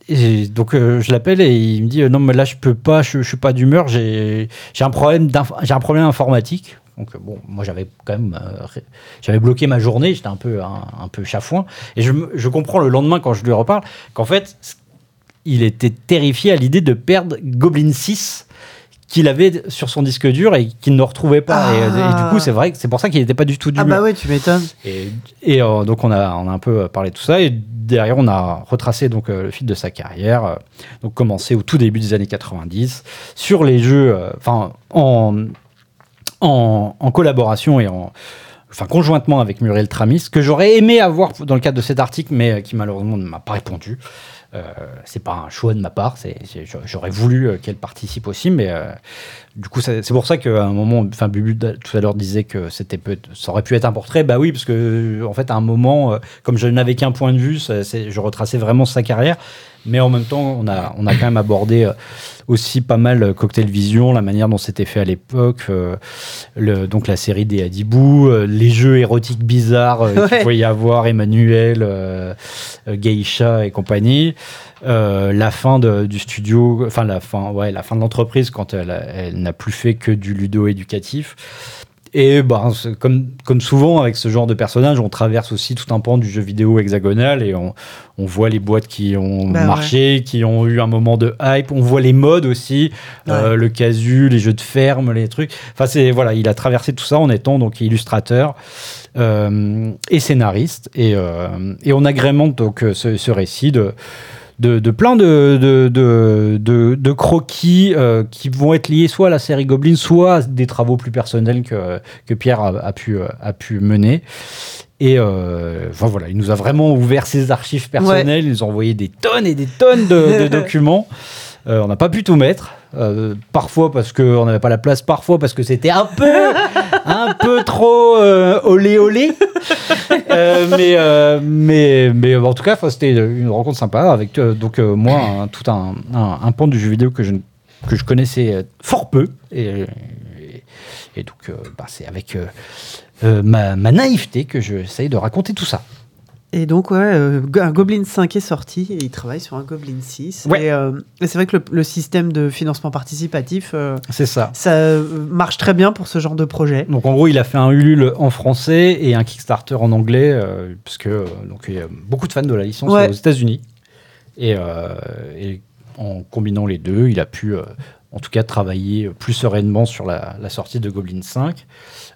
et donc euh, je l'appelle et il me dit euh, non mais là je peux pas, je, je suis pas d'humeur, j'ai un problème j'ai un problème informatique. Donc bon, moi j'avais quand même euh, j'avais bloqué ma journée, j'étais un peu un, un peu chafouin et je, je comprends le lendemain quand je lui reparle qu'en fait il était terrifié à l'idée de perdre Goblin 6 qu'il avait sur son disque dur et qu'il ne retrouvait pas. Et, Ah. et du coup, c'est vrai que c'est pour ça qu'il n'était pas du tout Ah d'humeur. bah ouais, tu m'étonnes. Et, et, euh, donc on a, on a un peu parlé de tout ça et derrière on a retracé donc euh, le fil de sa carrière, euh, donc commencé au tout début des années 90 sur les jeux, enfin en, en, collaboration et en Enfin, conjointement avec Muriel Tramis, que j'aurais aimé avoir dans le cadre de cet article, mais euh, qui malheureusement ne m'a pas répondu. Euh, c'est pas un choix de ma part, j'aurais voulu euh, qu'elle participe aussi, mais du coup, c'est pour ça qu'à un moment, enfin, Bubu tout à l'heure disait que c'était ça aurait pu être un portrait. Bah oui, parce que en fait, à un moment, comme je n'avais qu'un point de vue, je retraçais vraiment sa carrière. Mais en même temps, on a, on a quand même abordé euh, aussi pas mal euh, Cocktail Vision, la manière dont c'était fait à l'époque, euh, donc la série des Hadibou, euh, les jeux érotiques bizarres euh, Ouais. qu'il pouvait y avoir, Emmanuel, Geisha et compagnie. La fin de- du studio, enfin la fin, ouais, la fin de l'entreprise quand elle n'a plus fait que du ludo éducatif. Et bah, c'est comme, comme souvent avec ce genre de personnage, on traverse aussi tout un pan du jeu vidéo hexagonal et on, on voit les boîtes qui ont Bah ouais. marché, qui ont eu un moment de hype. On voit les modes aussi, euh, le casu, les jeux de ferme, les trucs. Enfin, c'est voilà, il a traversé tout ça en étant donc illustrateur euh, et scénariste. Et, euh, et on agrémente donc ce, ce récit de de, de plein de, de, de, croquis euh, qui vont être liés soit à la série Goblin, soit à des travaux plus personnels que, que Pierre a, a pu, euh, a pu mener. Et euh, enfin, voilà, il nous a vraiment ouvert ses archives personnelles, il nous a envoyé des tonnes et des tonnes de, documents. Euh, on n'a pas pu tout mettre, parfois parce qu'on n'avait pas la place, parfois parce que c'était un peu, un peu trop olé olé. Euh, mais, euh, mais, mais en tout cas, c'était une rencontre sympa avec euh, donc euh, moi tout un, un, pan du jeu vidéo que je, que je connaissais euh, fort peu et, et, donc euh, bah, c'est avec euh, euh, ma, ma naïveté que j'essaye de raconter tout ça. Et donc, ouais, euh, un Goblin 5 est sorti et il travaille sur un Goblin 6. Ouais. Et, euh, et c'est vrai que le, le système de financement participatif, euh, C'est ça. ça marche très bien pour ce genre de projet. Donc en gros, il a fait un Ulule en français et un Kickstarter en anglais, parce que donc il y a beaucoup de fans de la licence Ouais. aux États-Unis. Et, et en combinant les deux, il a pu, en tout cas, travailler plus sereinement sur la, la sortie de Goblin 5,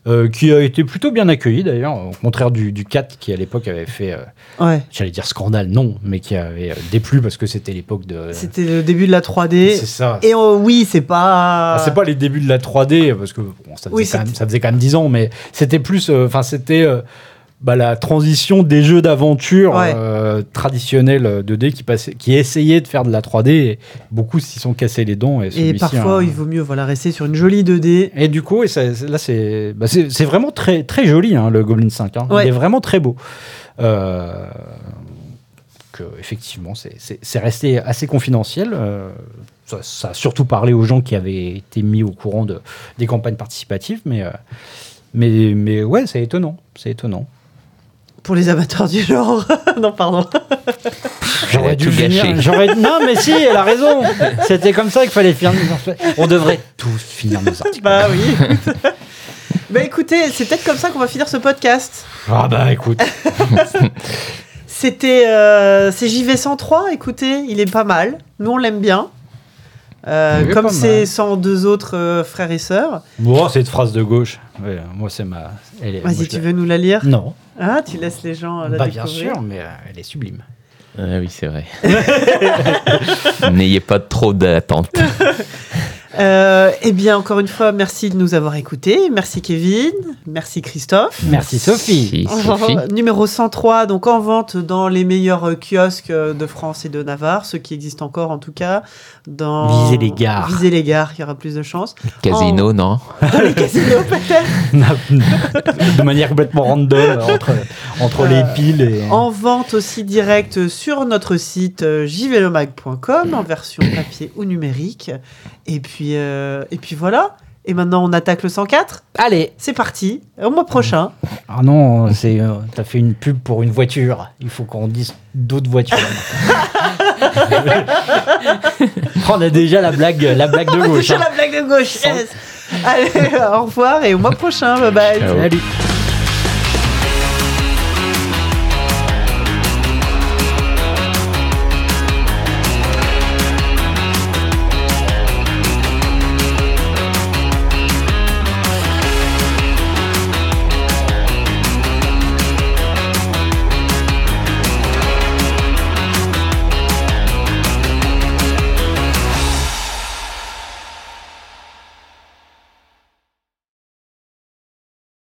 euh, qui a été plutôt bien accueilli d'ailleurs, au contraire du, du 4 qui à l'époque avait fait, euh, Ouais. j'allais dire scandale, non, mais qui avait euh, déplu parce que c'était l'époque de. C'était le début de la 3D. C'est ça. Et euh, oui, c'est pas. Ah, c'est pas les débuts de la 3D parce que bon, ça, faisait Oui, quand même, ça faisait quand même 10 ans, mais c'était plus, enfin c'était bah, la transition des jeux d'aventure Ouais. euh, traditionnels euh, 2D qui passaient, qui essayaient de faire de la 3D. Et beaucoup s'y sont cassés les dents. Et, parfois, hein. il vaut mieux voilà, rester sur une jolie 2D. Et du coup, et ça- là, c'est bah, vraiment très, très joli, hein, le Goblin 5. hein. Ouais. Il est vraiment très beau. Euh, effectivement, c'est resté assez confidentiel. euh, ça, ça a surtout parlé aux gens qui avaient été mis au courant de, des campagnes participatives, mais, euh, mais, mais ouais, c'est étonnant. C'est étonnant. Pour les amateurs du genre. non, pardon. Elle a tout gâché. J'aurais non, mais si, elle a raison. C'était comme ça qu'il fallait finir. nos- On devrait tous finir nos articles. Bah oui. bah écoutez, c'est peut-être comme ça qu'on va finir ce podcast. Ah bah écoute. C'était euh, c'est JV103, écoutez, il est pas mal. Nous, on l'aime bien. Euh, comme ses mal. 102 autres euh, frères et sœurs. Bon, cette phrase de gauche. Ouais, moi, c'est ma. elle est- Vas-y, tu veux nous la lire? Non. Ah, tu laisses les gens euh, la Bah, bien sûr, mais euh, elle est sublime. Ah oui, c'est vrai. N'ayez pas trop d'attentes. Euh, eh bien, encore une fois, merci de nous avoir écoutés. Merci Kevin. Merci Christophe. Merci Sophie. Numéro 103, donc en vente dans les meilleurs euh, kiosques euh, de France et de Navarre, ceux qui existent encore en tout cas. Dans... Visez les gares. Visez les gares, il y aura plus de chance. Casino, non Dans les casinos peut-être. de manière complètement random entre, entre les piles et. En vente aussi direct sur notre site jvelomag.com en version papier ou numérique. Et puis, euh, et puis voilà. Et maintenant, on attaque le 104. Allez C'est parti. Au mois prochain. Ah non, c'est euh, t'as fait une pub pour une voiture. Il faut qu'on dise d'autres voitures. On a déjà la blague, la blague de gauche. Déjà hein. la blague de gauche. yes. Allez, au revoir et au mois prochain. Bye bye. Ciao. Salut.